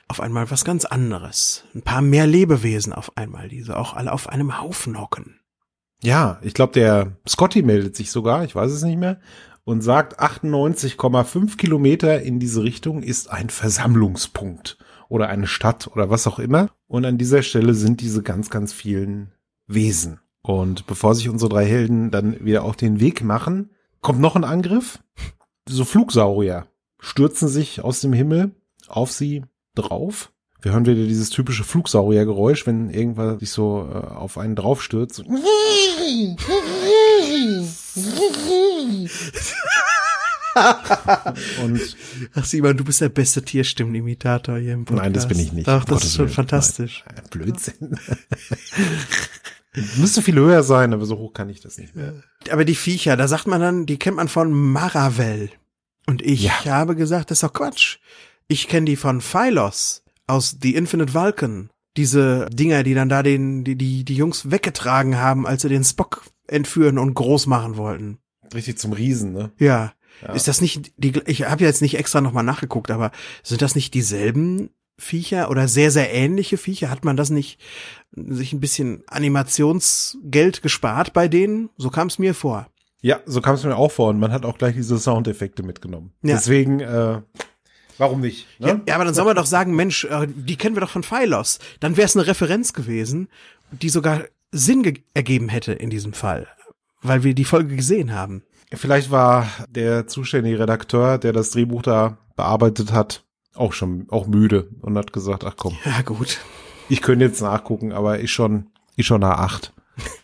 auf einmal was ganz anderes. Ein paar mehr Lebewesen auf einmal, die so auch alle auf einem Haufen hocken. Ja, ich glaube, der Scotty meldet sich sogar, ich weiß es nicht mehr, und sagt, 98,5 Kilometer in diese Richtung ist ein Versammlungspunkt oder eine Stadt oder was auch immer. Und an dieser Stelle sind diese ganz, ganz vielen Wesen. Und bevor sich unsere drei Helden dann wieder auf den Weg machen, kommt noch ein Angriff. So Flugsaurier stürzen sich aus dem Himmel auf sie drauf wir hören wieder dieses typische Flugsauriergeräusch, wenn irgendwas sich so äh, auf einen draufstürzt. und Ach Simon, du bist der beste Tierstimmenimitator hier im Podcast. Nein, das bin ich nicht. Ach, das ist schon fantastisch. Nein, Blödsinn. [LAUGHS] Müsste viel höher sein, aber so hoch kann ich das nicht mehr. Aber die Viecher, da sagt man dann, die kennt man von Maravel. Und ich ja. habe gesagt, das ist doch Quatsch. Ich kenne die von Phylos aus The Infinite Vulcan. Diese Dinger, die dann da den, die, die, die Jungs weggetragen haben, als sie den Spock entführen und groß machen wollten. Richtig zum Riesen, ne? Ja. ja. Ist das nicht die, ich habe ja jetzt nicht extra nochmal nachgeguckt, aber sind das nicht dieselben Viecher oder sehr, sehr ähnliche Viecher? Hat man das nicht sich ein bisschen Animationsgeld gespart bei denen? So kam es mir vor. Ja, so kam es mir auch vor und man hat auch gleich diese Soundeffekte mitgenommen. Ja. Deswegen, äh, Warum nicht? Ne? Ja, ja, aber dann soll man doch sagen, Mensch, äh, die kennen wir doch von Phylos. Dann wäre es eine Referenz gewesen, die sogar Sinn ergeben hätte in diesem Fall, weil wir die Folge gesehen haben. Vielleicht war der zuständige Redakteur, der das Drehbuch da bearbeitet hat, auch schon auch müde und hat gesagt, ach komm. Ja, gut. Ich könnte jetzt nachgucken, aber ich schon, ich schon nach acht.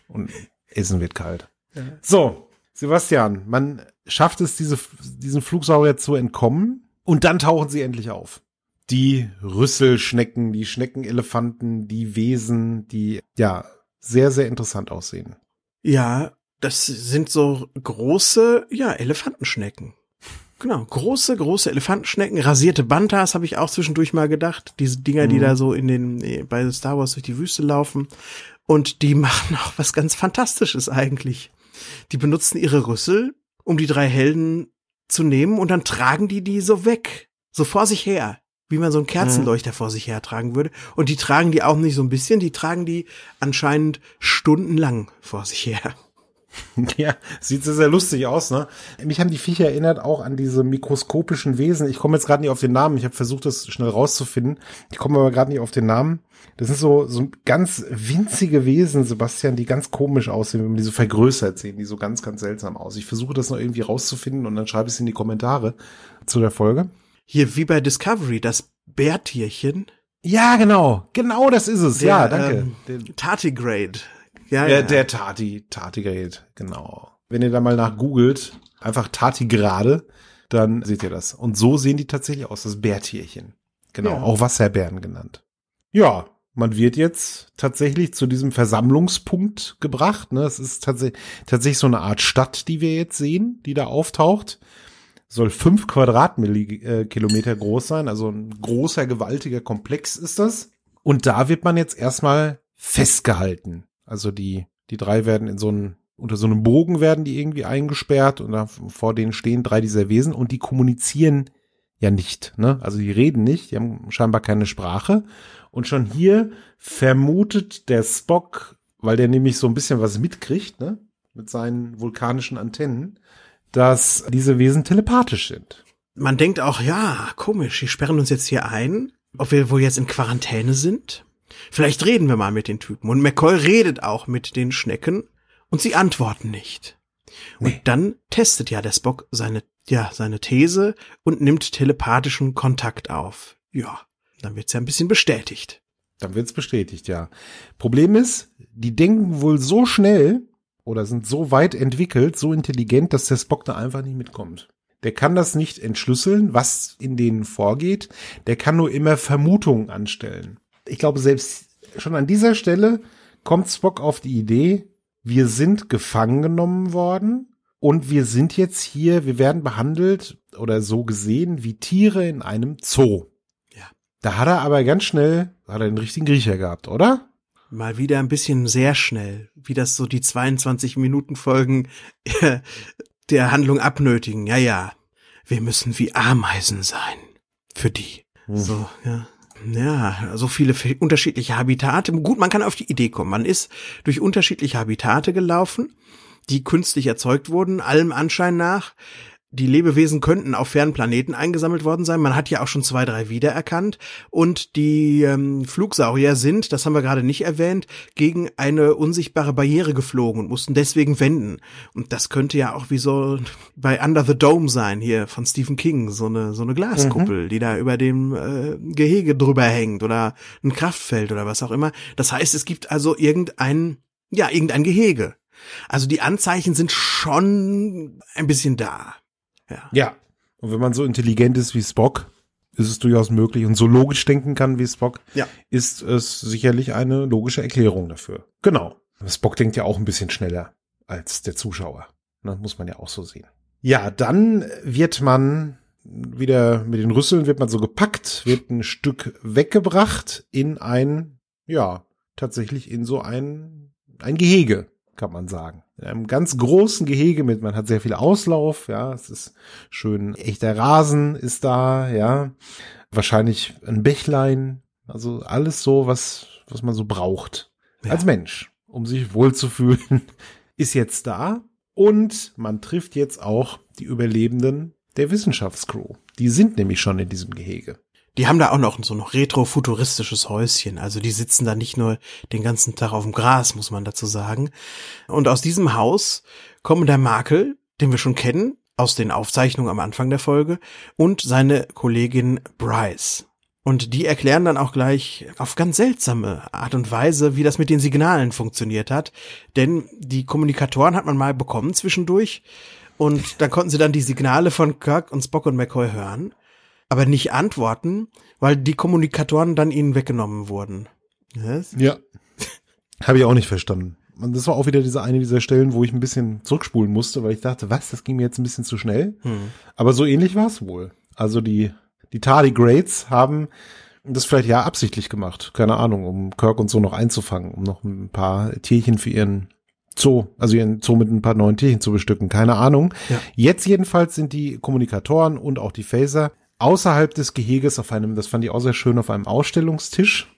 Und Essen wird kalt. Ja. So, Sebastian, man schafft es, diese, diesen Flugsaurier zu entkommen. Und dann tauchen sie endlich auf. Die Rüsselschnecken, die Schneckenelefanten, die Wesen, die ja sehr, sehr interessant aussehen. Ja, das sind so große, ja, Elefantenschnecken. Genau, große, große Elefantenschnecken, rasierte Bantas habe ich auch zwischendurch mal gedacht. Diese Dinger, mhm. die da so in den, bei Star Wars durch die Wüste laufen. Und die [LAUGHS] machen auch was ganz Fantastisches eigentlich. Die benutzen ihre Rüssel, um die drei Helden zu nehmen und dann tragen die die so weg, so vor sich her, wie man so einen Kerzenleuchter mhm. vor sich her tragen würde. Und die tragen die auch nicht so ein bisschen, die tragen die anscheinend stundenlang vor sich her. [LAUGHS] Ja, sieht sehr, sehr lustig aus, ne? Mich haben die Viecher erinnert auch an diese mikroskopischen Wesen. Ich komme jetzt gerade nicht auf den Namen. Ich habe versucht, das schnell rauszufinden. Ich komme aber gerade nicht auf den Namen. Das sind so, so ganz winzige Wesen, Sebastian, die ganz komisch aussehen, wenn man die so vergrößert sehen, die so ganz, ganz seltsam aus. Ich versuche das noch irgendwie rauszufinden und dann schreibe ich es in die Kommentare zu der Folge. Hier, wie bei Discovery, das Bärtierchen. Ja, genau. Genau das ist es. Der, ja, danke. Ähm, Tardigrade. Ja, ja, der Tati, Tardigrade, genau. Wenn ihr da mal nach googelt, einfach Tardigrade, dann seht ihr das. Und so sehen die tatsächlich aus, das Bärtierchen. Genau, Ja. auch Wasserbären genannt. Ja, man wird jetzt tatsächlich zu diesem Versammlungspunkt gebracht. Ne? Es ist tatsächlich, tatsächlich so eine Art Stadt, die wir jetzt sehen, die da auftaucht. Soll fünf Quadratkilometer groß sein, also ein großer, gewaltiger Komplex ist das. Und da wird man jetzt erstmal festgehalten. Also die, die drei werden in so einen, unter so einem Bogen werden die irgendwie eingesperrt und da vor denen stehen drei dieser Wesen und die kommunizieren ja nicht, ne? Also die reden nicht, die haben scheinbar keine Sprache. Und schon hier vermutet der Spock, weil der nämlich so ein bisschen was mitkriegt, ne? Mit seinen vulkanischen Antennen, dass diese Wesen telepathisch sind. Man denkt auch, ja, komisch, die sperren uns jetzt hier ein, ob wir wohl jetzt in Quarantäne sind. Vielleicht reden wir mal mit den Typen. Und McCoy redet auch mit den Schnecken und sie antworten nicht. Und Nee. dann testet ja der Spock seine, ja, seine These und nimmt telepathischen Kontakt auf. Ja, dann wird's ja ein bisschen bestätigt. Dann wird's bestätigt, ja. Problem ist, die denken wohl so schnell oder sind so weit entwickelt, so intelligent, dass der Spock da einfach nicht mitkommt. Der kann das nicht entschlüsseln, was in denen vorgeht. Der kann nur immer Vermutungen anstellen. Ich glaube, selbst schon an dieser Stelle kommt Spock auf die Idee, wir sind gefangen genommen worden und wir sind jetzt hier, wir werden behandelt oder so gesehen wie Tiere in einem Zoo. Ja. Da hat er aber ganz schnell, hat er den richtigen Griecher gehabt, oder? Mal wieder ein bisschen sehr schnell, wie das so die 22 Minuten Folgen der Handlung abnötigen. Ja, ja. Wir müssen wie Ameisen sein. Für die. So, ja. Ja, so viele unterschiedliche Habitate. Gut, man kann auf die Idee kommen. Man ist durch unterschiedliche Habitate gelaufen, die künstlich erzeugt wurden, allem Anschein nach. Die Lebewesen könnten auf fernen Planeten eingesammelt worden sein. Man hat ja auch schon zwei, drei wiedererkannt. Und die ähm, Flugsaurier sind, das haben wir gerade nicht erwähnt, gegen eine unsichtbare Barriere geflogen und mussten deswegen wenden. Und das könnte ja auch wie so [LAUGHS] bei Under the Dome sein, hier von Stephen King, so eine, so eine Glaskuppel, die da über dem äh, Gehege drüber hängt oder ein Kraftfeld oder was auch immer. Das heißt, es gibt also irgendein, ja, irgendein Gehege. Also die Anzeichen sind schon ein bisschen da. Ja. Ja. Und wenn man so intelligent ist wie Spock, ist es durchaus möglich und so logisch denken kann wie Spock, Ja. ist es sicherlich eine logische Erklärung dafür. Genau. Spock denkt ja auch ein bisschen schneller als der Zuschauer. Das muss man ja auch so sehen. Ja, dann wird man wieder mit den Rüsseln wird man so gepackt, wird ein Stück weggebracht in ein, ja, tatsächlich in so ein, ein Gehege, kann man sagen. In einem ganz großen Gehege mit, man hat sehr viel Auslauf, ja, es ist schön echter Rasen ist da, ja. Wahrscheinlich ein Bächlein, also alles so, was, was man so braucht Ja. als Mensch, um sich wohlzufühlen, [LAUGHS] ist jetzt da. Und man trifft jetzt auch die Überlebenden der Wissenschaftscrew. Die sind nämlich schon in diesem Gehege. Die haben da auch noch so noch retro-futuristisches Häuschen. Also die sitzen da nicht nur den ganzen Tag auf dem Gras, muss man dazu sagen. Und aus diesem Haus kommen der Makel, den wir schon kennen, aus den Aufzeichnungen am Anfang der Folge, und seine Kollegin Bryce. Und die erklären dann auch gleich auf ganz seltsame Art und Weise, wie das mit den Signalen funktioniert hat. Denn die Kommunikatoren hat man mal bekommen zwischendurch. Und dann konnten sie dann die Signale von Kirk und Spock und McCoy hören aber nicht antworten, weil die Kommunikatoren dann ihnen weggenommen wurden. Was? Ja. [LAUGHS] Habe ich auch nicht verstanden. Und das war auch wieder diese eine dieser Stellen, wo ich ein bisschen zurückspulen musste, weil ich dachte, was, das ging mir jetzt ein bisschen zu schnell. Hm. Aber so ähnlich war es wohl. Also die, die Tardigrades haben das vielleicht ja absichtlich gemacht. Keine Ahnung, um Kirk und so noch einzufangen, um noch ein paar Tierchen für ihren Zoo, also ihren Zoo mit ein paar neuen Tierchen zu bestücken. Keine Ahnung. Ja. Jetzt jedenfalls sind die Kommunikatoren und auch die Phaser außerhalb des Geheges auf einem, das fand ich auch sehr schön, auf einem Ausstellungstisch.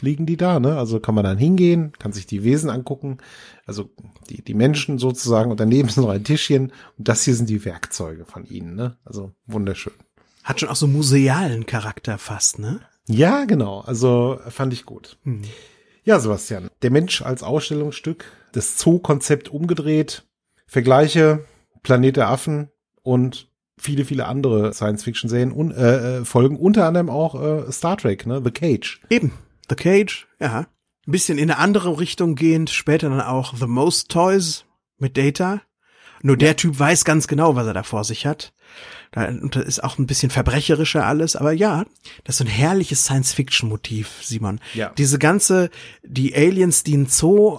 liegen die da, ne? Also kann man dann hingehen, kann sich die Wesen angucken, also die, die Menschen sozusagen und daneben [LAUGHS] ist noch ein Tischchen und das hier sind die Werkzeuge von ihnen, ne? Also wunderschön. Hat schon auch so musealen Charakter fast, ne? Ja, genau. Also fand ich gut. Hm. Ja, Sebastian, der Mensch als Ausstellungsstück, das Zoo-Konzept umgedreht, Vergleiche, Planet der Affen und viele, viele andere Science-Fiction-Serien und äh, äh, Folgen, unter anderem auch äh, Star Trek, ne? The Cage. Eben. The Cage, ja. Ein bisschen in eine andere Richtung gehend, später dann auch The Most Toys mit Data. Nur der Typ weiß ganz genau, was er da vor sich hat. Da ist auch ein bisschen verbrecherischer alles, aber ja, das ist so ein herrliches Science-Fiction-Motiv, Simon. Ja. Diese ganze, die Aliens, die ein Zoo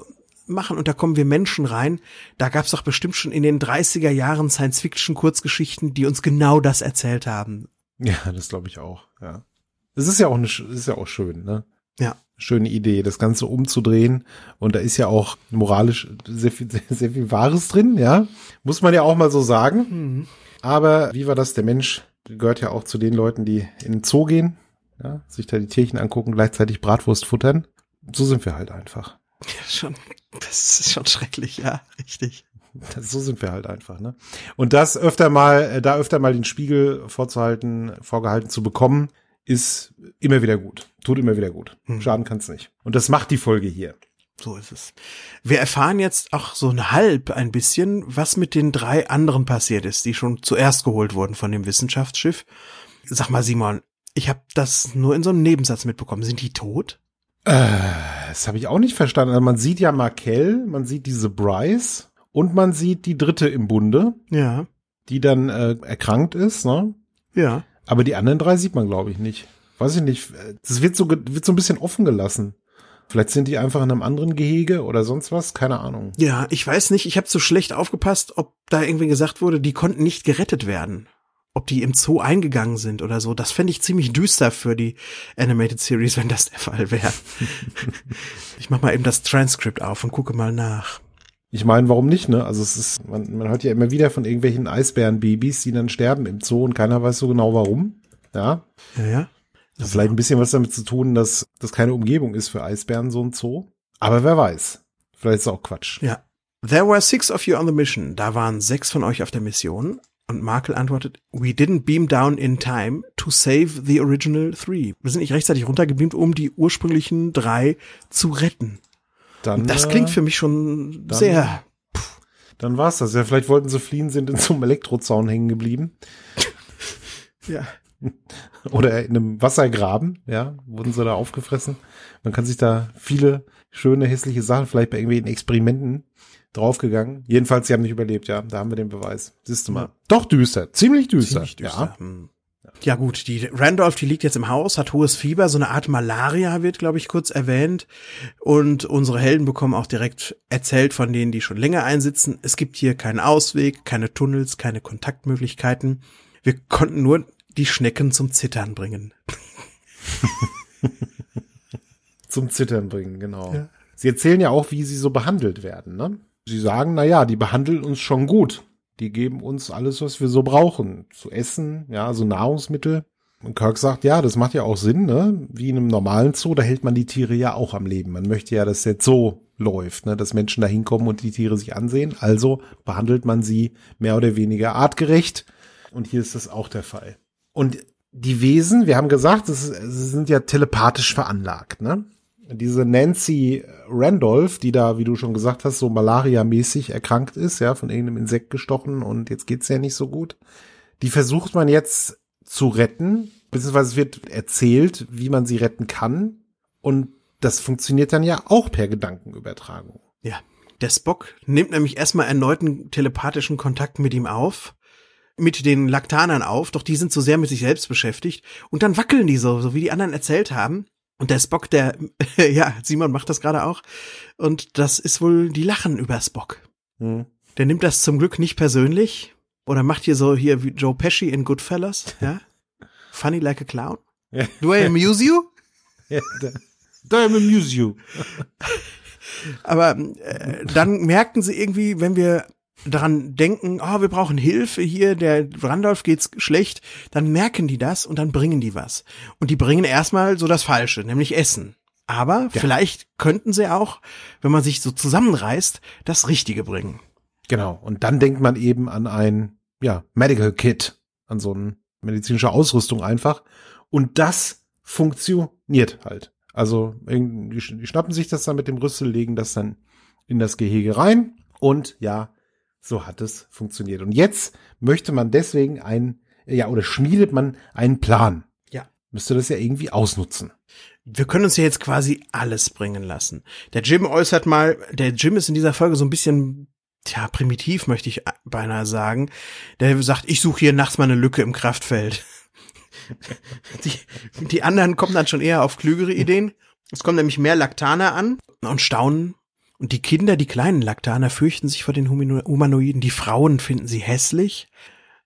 machen und da kommen wir Menschen rein. Da gab's doch bestimmt schon in den 30er Jahren Science-Fiction-Kurzgeschichten, die uns genau das erzählt haben. Ja, das glaube ich auch, ja. Es ist ja auch eine, es ist ja auch schön, ne? Ja. Schöne Idee, das Ganze umzudrehen. Und da ist ja auch moralisch sehr viel, sehr, sehr viel Wahres drin, ja. Muss man ja auch mal so sagen. Mhm. Aber wie war das? Der Mensch gehört ja auch zu den Leuten, die in den Zoo gehen, ja, sich da die Tierchen angucken, gleichzeitig Bratwurst futtern. So sind wir halt einfach. Ja, schon, das ist schon schrecklich, ja, richtig. Das, so sind wir halt einfach, ne? Und das öfter mal, äh, da öfter mal den Spiegel vorzuhalten, vorgehalten zu bekommen, ist immer wieder gut. Tut immer wieder gut. Hm. Schaden kann's nicht. Und das macht die Folge hier. So ist es. Wir erfahren jetzt auch so ein halb ein bisschen, was mit den drei anderen passiert ist, die schon zuerst geholt wurden von dem Wissenschaftsschiff. Sag mal, Simon, ich habe das nur in so einem Nebensatz mitbekommen. Sind die tot? Äh, das habe ich auch nicht verstanden. Also man sieht ja Markel, man sieht diese Bryce und man sieht die dritte im Bunde, Ja, die dann äh, erkrankt ist, ne? ja. Aber die anderen drei sieht man, glaube ich, nicht. Weiß ich nicht. Das wird so, wird so ein bisschen offen gelassen. Vielleicht sind die einfach in einem anderen Gehege oder sonst was. Keine Ahnung. Ja, ich weiß nicht, ich habe so schlecht aufgepasst, ob da irgendwie gesagt wurde, die konnten nicht gerettet werden. Ob die im Zoo eingegangen sind oder so. Das fände ich ziemlich düster für die Animated Series, wenn das der Fall wäre. [LAUGHS] ich mach mal eben das Transkript auf und gucke mal nach. Ich meine, warum nicht, ne? Also es ist, man, man hört ja immer wieder von irgendwelchen Eisbärenbabys, die dann sterben im Zoo und keiner weiß so genau warum. Ja. Ja, ja. Das hat vielleicht ein bisschen was damit zu tun, dass das keine Umgebung ist für Eisbären, so ein Zoo. Aber wer weiß. Vielleicht ist es auch Quatsch. Ja. There were six of you on the mission. Da waren sechs von euch auf der Mission. Und Markel antwortet, we didn't beam down in time to save the original three. Wir sind nicht rechtzeitig runtergebeamt, um die ursprünglichen drei zu retten. Dann, Das äh, klingt für mich schon dann- sehr, Dann war's das. Ja, vielleicht wollten sie fliehen, sind in so einem Elektrozaun hängen geblieben. [LAUGHS] ja. [LAUGHS] Oder in einem Wassergraben, ja, wurden sie da aufgefressen. Man kann sich da viele schöne, hässliche Sachen, vielleicht bei irgendwelchen Experimenten draufgegangen. Jedenfalls, sie haben nicht überlebt, ja. Da haben wir den Beweis. Siehst du mal. Doch düster. Ziemlich düster. Ziemlich düster. Hm. Ja gut, die Randolph, die liegt jetzt im Haus, hat hohes Fieber, so eine Art Malaria wird, glaube ich, kurz erwähnt. Und unsere Helden bekommen auch direkt erzählt von denen, die schon länger einsitzen. Es gibt hier keinen Ausweg, keine Tunnels, keine Kontaktmöglichkeiten. Wir konnten nur die Schnecken zum Zittern bringen. [LAUGHS] Zum Zittern bringen, genau. Ja. Sie erzählen ja auch, wie sie so behandelt werden, ne? Sie sagen, na ja, die behandeln uns schon gut. Die geben uns alles, was wir so brauchen. Zu essen, ja, so Nahrungsmittel. Und Kirk sagt, ja, das macht ja auch Sinn, ne? Wie in einem normalen Zoo, da hält man die Tiere ja auch am Leben. Man möchte ja, dass der Zoo läuft, ne? Dass Menschen da hinkommen und die Tiere sich ansehen. Also behandelt man sie mehr oder weniger artgerecht. Und hier ist das auch der Fall. Und die Wesen, wir haben gesagt, sie sind ja telepathisch veranlagt, ne? Diese Nancy Randolph, die da, wie du schon gesagt hast, so Malaria-mäßig erkrankt ist, ja, von irgendeinem Insekt gestochen und jetzt geht's ja nicht so gut. Die versucht man jetzt zu retten, beziehungsweise es wird erzählt, wie man sie retten kann. Und das funktioniert dann ja auch per Gedankenübertragung. Ja. Der Spock nimmt nämlich erstmal erneuten telepathischen Kontakt mit ihm auf, mit den Laktanern auf, doch die sind so sehr mit sich selbst beschäftigt und dann wackeln die so, so wie die anderen erzählt haben. Und der Spock, der, [LAUGHS] ja, Simon macht das gerade auch. Und das ist wohl, die lachen über Spock. Hm. Der nimmt das zum Glück nicht persönlich oder macht hier so hier wie Joe Pesci in Goodfellas, [LAUGHS] ja? Funny like a clown. Ja. Do I amuse you? [LAUGHS] Ja, da, da amuse you. Aber äh, dann merkten sie irgendwie, wenn wir daran denken, oh, wir brauchen Hilfe hier, der Randolph geht's schlecht, dann merken die das und dann bringen die was. Und die bringen erstmal so das Falsche, nämlich Essen. Aber ja. vielleicht könnten sie auch, wenn man sich so zusammenreißt, das Richtige bringen. Genau. Und dann denkt man eben an ein, ja, Medical Kit, an so eine medizinische Ausrüstung einfach. Und das funktioniert halt. Also die, die schnappen sich das dann mit dem Rüssel, legen das dann in das Gehege rein und ja, so hat es funktioniert. Und jetzt möchte man deswegen ein, ja, oder schmiedet man einen Plan. Ja. Müsste das ja irgendwie ausnutzen. Wir können uns ja jetzt quasi alles bringen lassen. Der Jim äußert mal, der Jim ist in dieser Folge so ein bisschen tja, primitiv möchte ich beinahe sagen. Der sagt, ich suche hier nachts mal eine Lücke im Kraftfeld. [LAUGHS] die, die anderen kommen dann schon eher auf klügere Ideen. Es kommen nämlich mehr Laktaner an und staunen. Und die Kinder, die kleinen Laktaner, fürchten sich vor den Humanoiden. Die Frauen finden sie hässlich.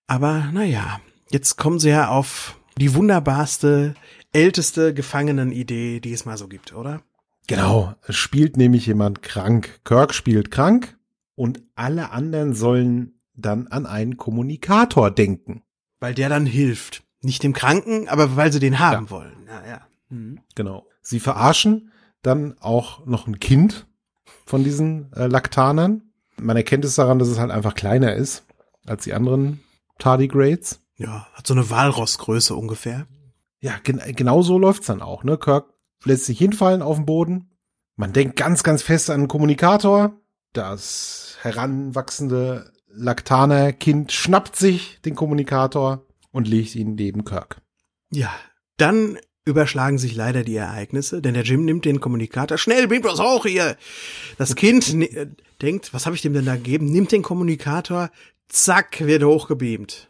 Aber naja, jetzt kommen sie ja auf die wunderbarste, älteste Gefangenenidee, die es mal so gibt, oder? Genau, es spielt nämlich jemand krank. Kirk spielt krank und alle anderen sollen dann an einen Kommunikator denken. Weil der dann hilft. Nicht dem Kranken, aber weil sie den haben ja. wollen. Ja, ja. Mhm. Genau. Sie verarschen dann auch noch ein Kind von diesen äh, Laktanern. Man erkennt es daran, dass es halt einfach kleiner ist als die anderen Tardigrades. Ja, hat so eine Walrossgröße ungefähr. Ja, gen genau so läuft's dann auch. Ne? Kirk lässt sich hinfallen auf den Boden. Man denkt ganz, ganz fest an einen Kommunikator. Das heranwachsende Laktaner-Kind schnappt sich den Kommunikator, und legt ihn neben Kirk. Ja, dann überschlagen sich leider die Ereignisse, denn der Jim nimmt den Kommunikator, schnell, beamt was hoch hier. Das Kind ne denkt, was habe ich dem denn da gegeben? Nimmt den Kommunikator, zack, wird hochgebeamt.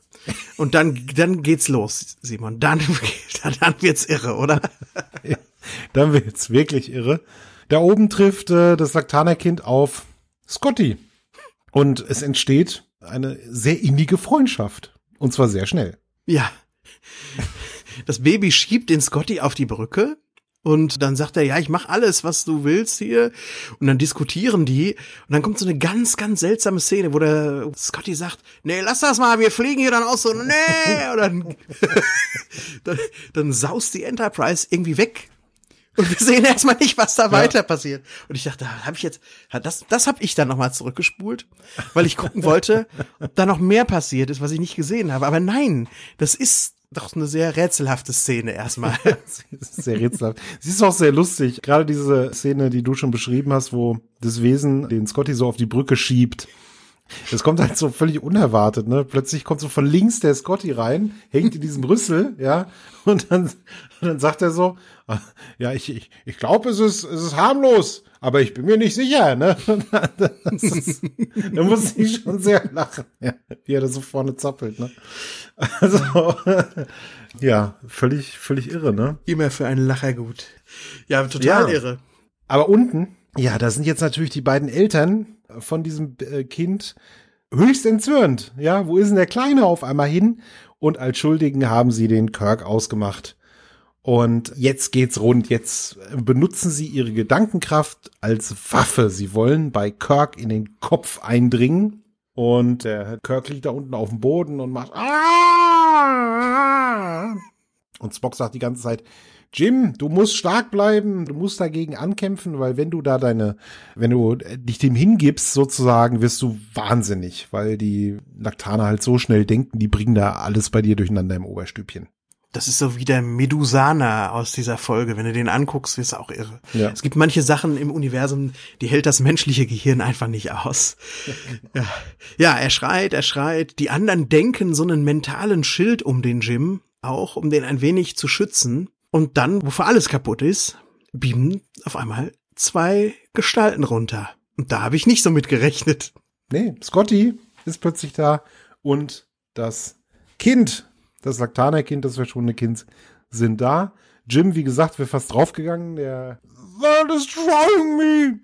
Und dann, dann geht's los, Simon. Dann, [LAUGHS] dann wird's irre, oder? Ja, [LAUGHS] dann wird's wirklich irre. Da oben trifft äh, das Laktaner-Kind auf Scotty. Und es entsteht eine sehr innige Freundschaft. Und zwar sehr schnell. Ja. Das Baby schiebt den Scotty auf die Brücke und dann sagt er, ja, ich mach alles, was du willst hier. Und dann diskutieren die. Und dann kommt so eine ganz, ganz seltsame Szene, wo der Scotty sagt, nee, lass das mal, wir fliegen hier dann aus so, nee. Und dann, [LAUGHS] dann, dann saust die Enterprise irgendwie weg. Und wir sehen erstmal nicht, was da ja. weiter passiert. Und ich dachte, habe ich jetzt, das, das habe ich dann nochmal zurückgespult, weil ich gucken wollte, ob da noch mehr passiert ist, was ich nicht gesehen habe. Aber nein, das ist doch eine sehr rätselhafte Szene erstmal. [LAUGHS] sehr rätselhaft. Sie ist auch sehr lustig. Gerade diese Szene, die du schon beschrieben hast, wo das Wesen den Scotty so auf die Brücke schiebt das kommt halt so völlig unerwartet, ne? Plötzlich kommt so von links der Scotty rein, hängt in diesem Rüssel, ja, und dann, und dann sagt er so, ah, ja, ich, ich, ich glaube, es ist, es ist harmlos, aber ich bin mir nicht sicher, ne? [LAUGHS] Ist, da muss ich schon sehr lachen, ja, wie er da so vorne zappelt, ne? Also, [LAUGHS] ja, völlig, völlig irre, ne? Immer für einen Lacher gut. Ja, total ja, irre. Aber unten, ja, da sind jetzt natürlich die beiden Eltern von diesem äh, Kind höchst entzürnt. Ja, wo ist denn der Kleine auf einmal hin? Und als Schuldigen haben sie den Kirk ausgemacht. Und jetzt geht's rund. Jetzt benutzen sie ihre Gedankenkraft als Waffe. Sie wollen bei Kirk in den Kopf eindringen. Und der Kirk liegt da unten auf dem Boden und macht. Ah! Und Spock sagt die ganze Zeit, Jim, du musst stark bleiben, du musst dagegen ankämpfen, weil wenn du da deine, wenn du dich dem hingibst sozusagen, wirst du wahnsinnig, weil die Laktaner halt so schnell denken, die bringen da alles bei dir durcheinander im Oberstübchen. Das ist so wie der Medusaner aus dieser Folge. Wenn du den anguckst, wirst du auch irre. Ja. Es gibt manche Sachen im Universum, die hält das menschliche Gehirn einfach nicht aus. [LAUGHS] ja. ja, er schreit, er schreit. Die anderen denken so einen mentalen Schild um den Jim, auch um den ein wenig zu schützen. Und dann, wofür alles kaputt ist, beamen auf einmal zwei Gestalten runter. Und da habe ich nicht so mit gerechnet. Nee, Scotty ist plötzlich da und das Kind, das Laktaner-Kind, das verschwundene Kind, sind da. Jim, wie gesagt, wäre fast draufgegangen. Der They're destroying me.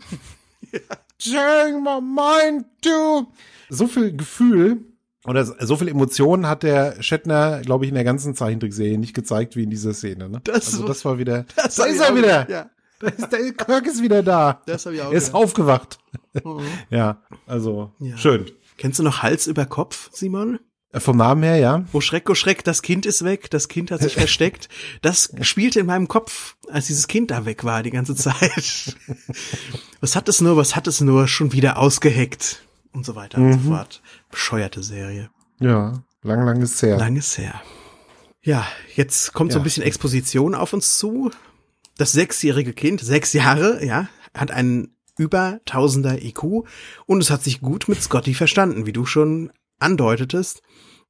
[LAUGHS] Tearing my mind too. So viel Gefühl oder so viel Emotionen hat der Shatner, glaube ich, in der ganzen Zeichentrickserie nicht gezeigt wie in dieser Szene. Ne? Das also das war wieder. Das da ist er wieder. Ja. Da ist, der Kirk ist wieder da. Das hab ich auch er ist wieder. aufgewacht. Mhm. [LAUGHS] ja, also ja. schön. Kennst du noch Hals über Kopf, Simon? Äh, Vom Namen her, ja. Wo Schreck, oh Schreck, das Kind ist weg, das Kind hat sich [LAUGHS] versteckt. Das spielte in meinem Kopf, als dieses Kind da weg war die ganze Zeit. [LAUGHS] was hat es nur, was hat es nur, schon wieder ausgeheckt und so weiter und so fort. Bescheuerte Serie. Ja, lang, lang ist her. Lang ist her. Ja, jetzt kommt so ein Ja. bisschen Exposition auf uns zu. Das sechsjährige Kind, sechs Jahre, ja, hat einen über Tausender IQ und es hat sich gut mit Scotty verstanden, wie du schon andeutetest.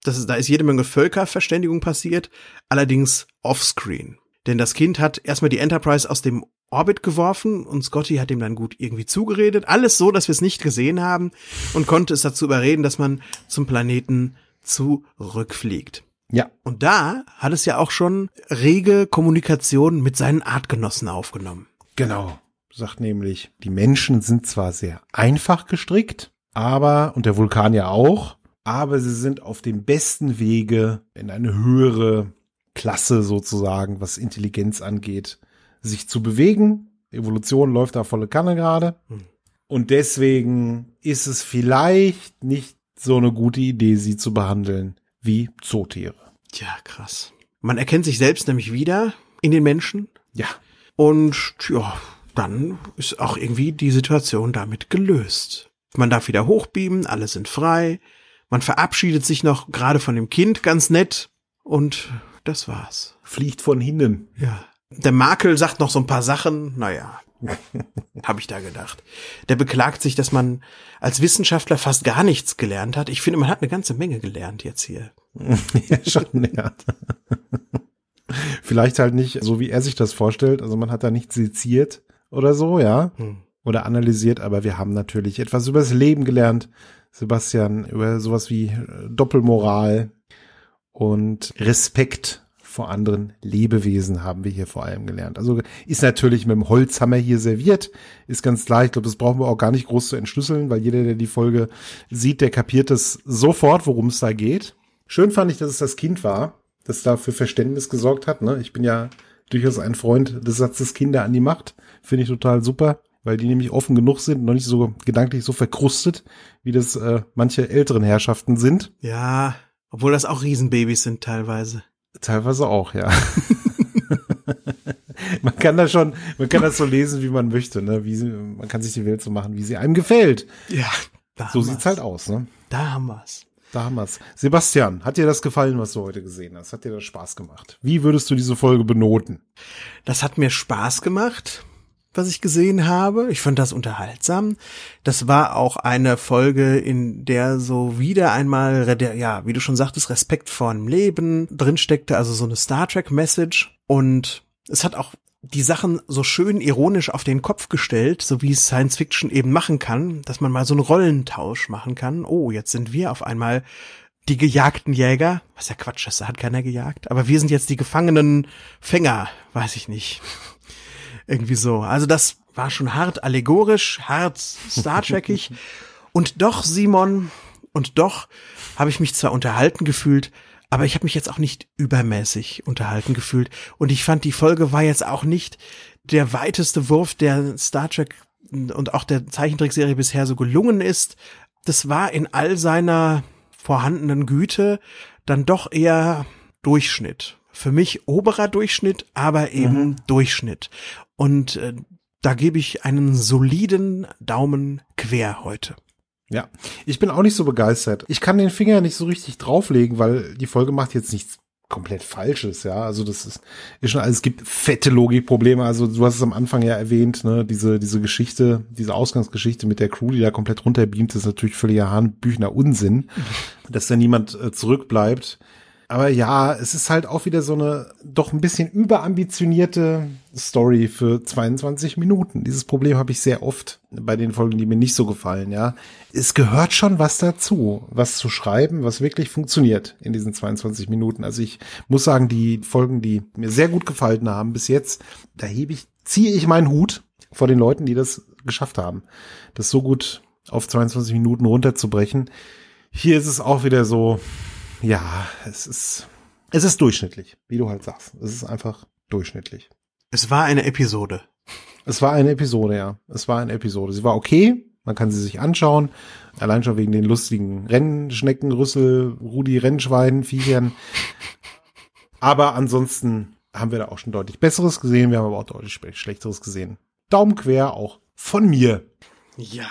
Das ist, da ist jede Menge Völkerverständigung passiert, allerdings offscreen. Denn das Kind hat erstmal die Enterprise aus dem Orbit geworfen und Scotty hat ihm dann gut irgendwie zugeredet. Alles so, dass wir es nicht gesehen haben und konnte es dazu überreden, dass man zum Planeten zurückfliegt. Ja, Und da hat es ja auch schon rege Kommunikation mit seinen Artgenossen aufgenommen. genau. Sagt nämlich, die Menschen sind zwar sehr einfach gestrickt, aber, und der Vulkan ja auch, aber sie sind auf dem besten Wege in eine höhere Klasse sozusagen, was Intelligenz angeht, sich zu bewegen. Evolution läuft da volle Kanne gerade. Hm. Und deswegen ist es vielleicht nicht so eine gute Idee, sie zu behandeln wie Zootiere. Tja, krass. Man erkennt sich selbst nämlich wieder in den Menschen Ja, und ja, dann ist auch irgendwie die Situation damit gelöst. Man darf wieder hochbeamen, alle sind frei. Man verabschiedet sich noch gerade von dem Kind ganz nett und das war's. fliegt von hinnen. Ja. Der Makel sagt noch so ein paar Sachen, naja, [LAUGHS] habe ich da gedacht. Der beklagt sich, dass man als Wissenschaftler fast gar nichts gelernt hat. Ich finde, man hat eine ganze Menge gelernt jetzt hier. [LAUGHS] ja, schon, ja. Vielleicht halt nicht so, wie er sich das vorstellt. Also man hat da nicht seziert oder so, ja. Hm. Oder analysiert, aber wir haben natürlich etwas über das Leben gelernt. Sebastian, über sowas wie Doppelmoral und Respekt vor anderen Lebewesen haben wir hier vor allem gelernt. Also ist natürlich mit dem Holzhammer hier serviert, ist ganz klar. Ich glaube, das brauchen wir auch gar nicht groß zu entschlüsseln, weil jeder, der die Folge sieht, der kapiert es sofort, worum es da geht. Schön fand ich, dass es das Kind war, das da für Verständnis gesorgt hat. Ne? Ich bin ja durchaus ein Freund des Satzes Kinder an die Macht. Finde ich total super, weil die nämlich offen genug sind, noch nicht so gedanklich so verkrustet, wie das äh, manche älteren Herrschaften sind. Ja, obwohl das auch Riesenbabys sind teilweise. Teilweise auch, ja. [LAUGHS] man kann das schon, man kann das so lesen, wie man möchte, ne? Wie sie, man kann sich die Welt so machen, wie sie einem gefällt. Ja, da So sieht's wir's. halt aus, ne? Da haben wir's. Da haben wir's. Sebastian, hat dir das gefallen, was du heute gesehen hast? Hat dir das Spaß gemacht? Wie würdest du diese Folge benoten? Das hat mir Spaß gemacht, was ich gesehen habe. Ich fand das unterhaltsam. Das war auch eine Folge, in der so wieder einmal, ja, wie du schon sagtest, Respekt vor dem Leben drinsteckte, also so eine Star Trek Message. Und es hat auch die Sachen so schön ironisch auf den Kopf gestellt, so wie es Science Fiction eben machen kann, dass man mal so einen Rollentausch machen kann. Oh, jetzt sind wir auf einmal die gejagten Jäger. Was ja Quatsch ist, da hat keiner gejagt. Aber wir sind jetzt die gefangenen Fänger, weiß ich nicht. Irgendwie so. Also das war schon hart allegorisch, hart Star Trekig. [LAUGHS] und doch, Simon, und doch habe ich mich zwar unterhalten gefühlt, aber ich habe mich jetzt auch nicht übermäßig unterhalten gefühlt. Und ich fand, die Folge war jetzt auch nicht der weiteste Wurf, der Star Trek und auch der Zeichentrickserie bisher so gelungen ist. Das war in all seiner vorhandenen Güte dann doch eher Durchschnitt. Für mich oberer Durchschnitt, aber eben Durchschnitt. Und äh, da gebe ich einen soliden Daumen quer heute. Ja, ich bin auch nicht so begeistert. Ich kann den Finger nicht so richtig drauflegen, weil die Folge macht jetzt nichts komplett Falsches, ja. Also das ist, ist schon alles, es gibt fette Logikprobleme. Also du hast es am Anfang ja erwähnt, ne, diese, diese Geschichte, diese Ausgangsgeschichte mit der Crew, die da komplett runterbeamt, ist natürlich völliger Hanebüchner Unsinn, dass da niemand äh, zurückbleibt. Aber ja, es ist halt auch wieder so eine doch ein bisschen überambitionierte Story für 22 Minuten. Dieses Problem habe ich sehr oft bei den Folgen, die mir nicht so gefallen, ja. Es gehört schon was dazu, was zu schreiben, was wirklich funktioniert in diesen 22 Minuten. Also ich muss sagen, die Folgen, die mir sehr gut gefallen haben bis jetzt, da hebe ich, ziehe ich meinen Hut vor den Leuten, die das geschafft haben, das so gut auf 22 Minuten runterzubrechen. Hier ist es auch wieder so, ja, es ist, es ist durchschnittlich, wie du halt sagst. Es ist einfach durchschnittlich. Es war eine Episode. Es war eine Episode, ja. Es war eine Episode. Sie war okay. Man kann sie sich anschauen. Allein schon wegen den lustigen Rennschnecken, Rüssel, Rudi Rennschwein, Viechern. Aber ansonsten haben wir da auch schon deutlich Besseres gesehen. Wir haben aber auch deutlich Schlechteres gesehen. Daumen quer auch von mir. Ja.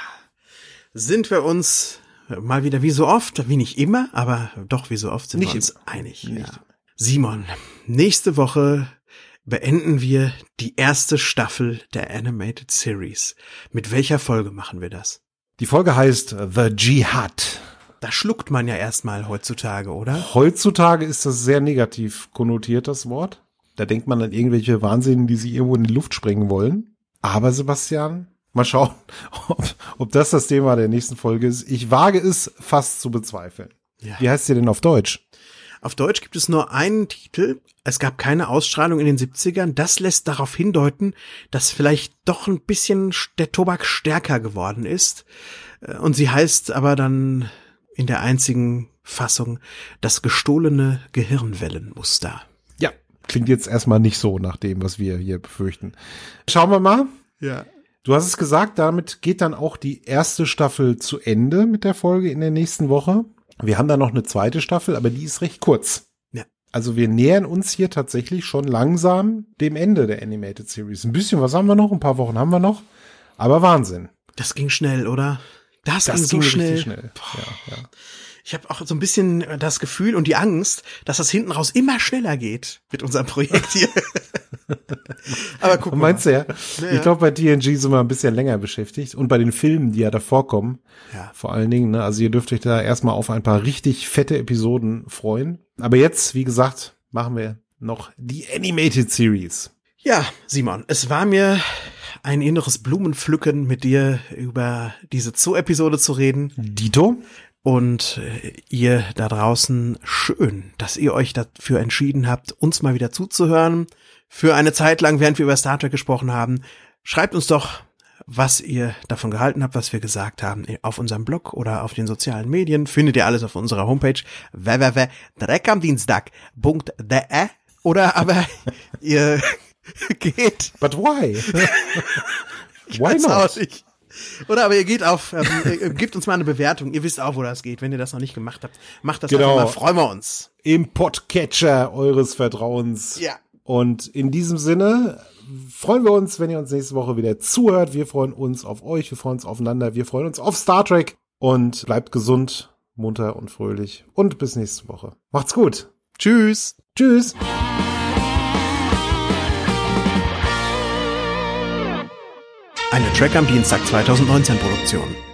Sind wir uns mal wieder wie so oft, wie nicht immer, aber doch wie so oft sind Nicht wir uns immer. einig. Ja. Simon, nächste Woche beenden wir die erste Staffel der Animated Series. Mit welcher Folge machen wir das? Die Folge heißt The Jihad. Da schluckt man ja erstmal heutzutage, oder? Heutzutage ist das sehr negativ konnotiert, das Wort. Da denkt man an irgendwelche Wahnsinnigen, die sich irgendwo in die Luft sprengen wollen. Aber Sebastian, mal schauen, ob, ob das das Thema der nächsten Folge ist. Ich wage es fast zu bezweifeln. Ja. Wie heißt sie denn auf Deutsch? Auf Deutsch gibt es nur einen Titel. Es gab keine Ausstrahlung in den 70ern. Das lässt darauf hindeuten, dass vielleicht doch ein bisschen der Tobak stärker geworden ist. Äh, Und sie heißt aber dann in der einzigen Fassung das gestohlene Gehirnwellenmuster. Ja, klingt jetzt erstmal nicht so nach dem, was wir hier befürchten. Schauen wir mal. Ja. Du hast es gesagt, damit geht dann auch die erste Staffel zu Ende mit der Folge in der nächsten Woche. Wir haben da noch eine zweite Staffel, aber die ist recht kurz. Ja. Also wir nähern uns hier tatsächlich schon langsam dem Ende der Animated Series. Ein bisschen was haben wir noch, ein paar Wochen haben wir noch, aber Wahnsinn. Das ging schnell, oder? Das, Das ging so ging schnell. richtig schnell. Ja, ja. Ich habe auch so ein bisschen das Gefühl und die Angst, dass das hinten raus immer schneller geht mit unserem Projekt hier. [LAUGHS] Aber guck mal. Meinst du ja? Ja, ja. Ich glaube, bei TNG sind wir ein bisschen länger beschäftigt und bei den Filmen, die ja davor kommen, Ja. vor allen Dingen, ne, also ihr dürft euch da erstmal auf ein paar richtig fette Episoden freuen. Aber jetzt, wie gesagt, machen wir noch die Animated Series. Ja, Simon, es war mir ein inneres Blumenpflücken, mit dir über diese Zoo-Episode zu reden. Dito? Und äh, ihr da draußen, schön, dass ihr euch dafür entschieden habt, uns mal wieder zuzuhören. Für eine Zeit lang, während wir über Star Trek gesprochen haben. Schreibt uns doch, was ihr davon gehalten habt, was wir gesagt haben, auf unserem Blog oder auf den sozialen Medien. Findet ihr alles auf unserer Homepage www.dreckamdienstag.de oder aber [LAUGHS] ihr [LAUGHS] geht But why? [LAUGHS] why not? Oder aber ihr geht auf, ähm, ihr gebt uns mal eine Bewertung. Ihr wisst auch, wo das geht. Wenn ihr das noch nicht gemacht habt, macht das Genau. einfach mal. Freuen wir uns. Im Podcatcher eures Vertrauens. Ja. Und in diesem Sinne freuen wir uns, wenn ihr uns nächste Woche wieder zuhört. Wir freuen uns auf euch, wir freuen uns aufeinander, wir freuen uns auf Star Trek und bleibt gesund, munter und fröhlich und bis nächste Woche. Macht's gut. Tschüss. Tschüss. Eine Track am Dienstag 2019 Produktion.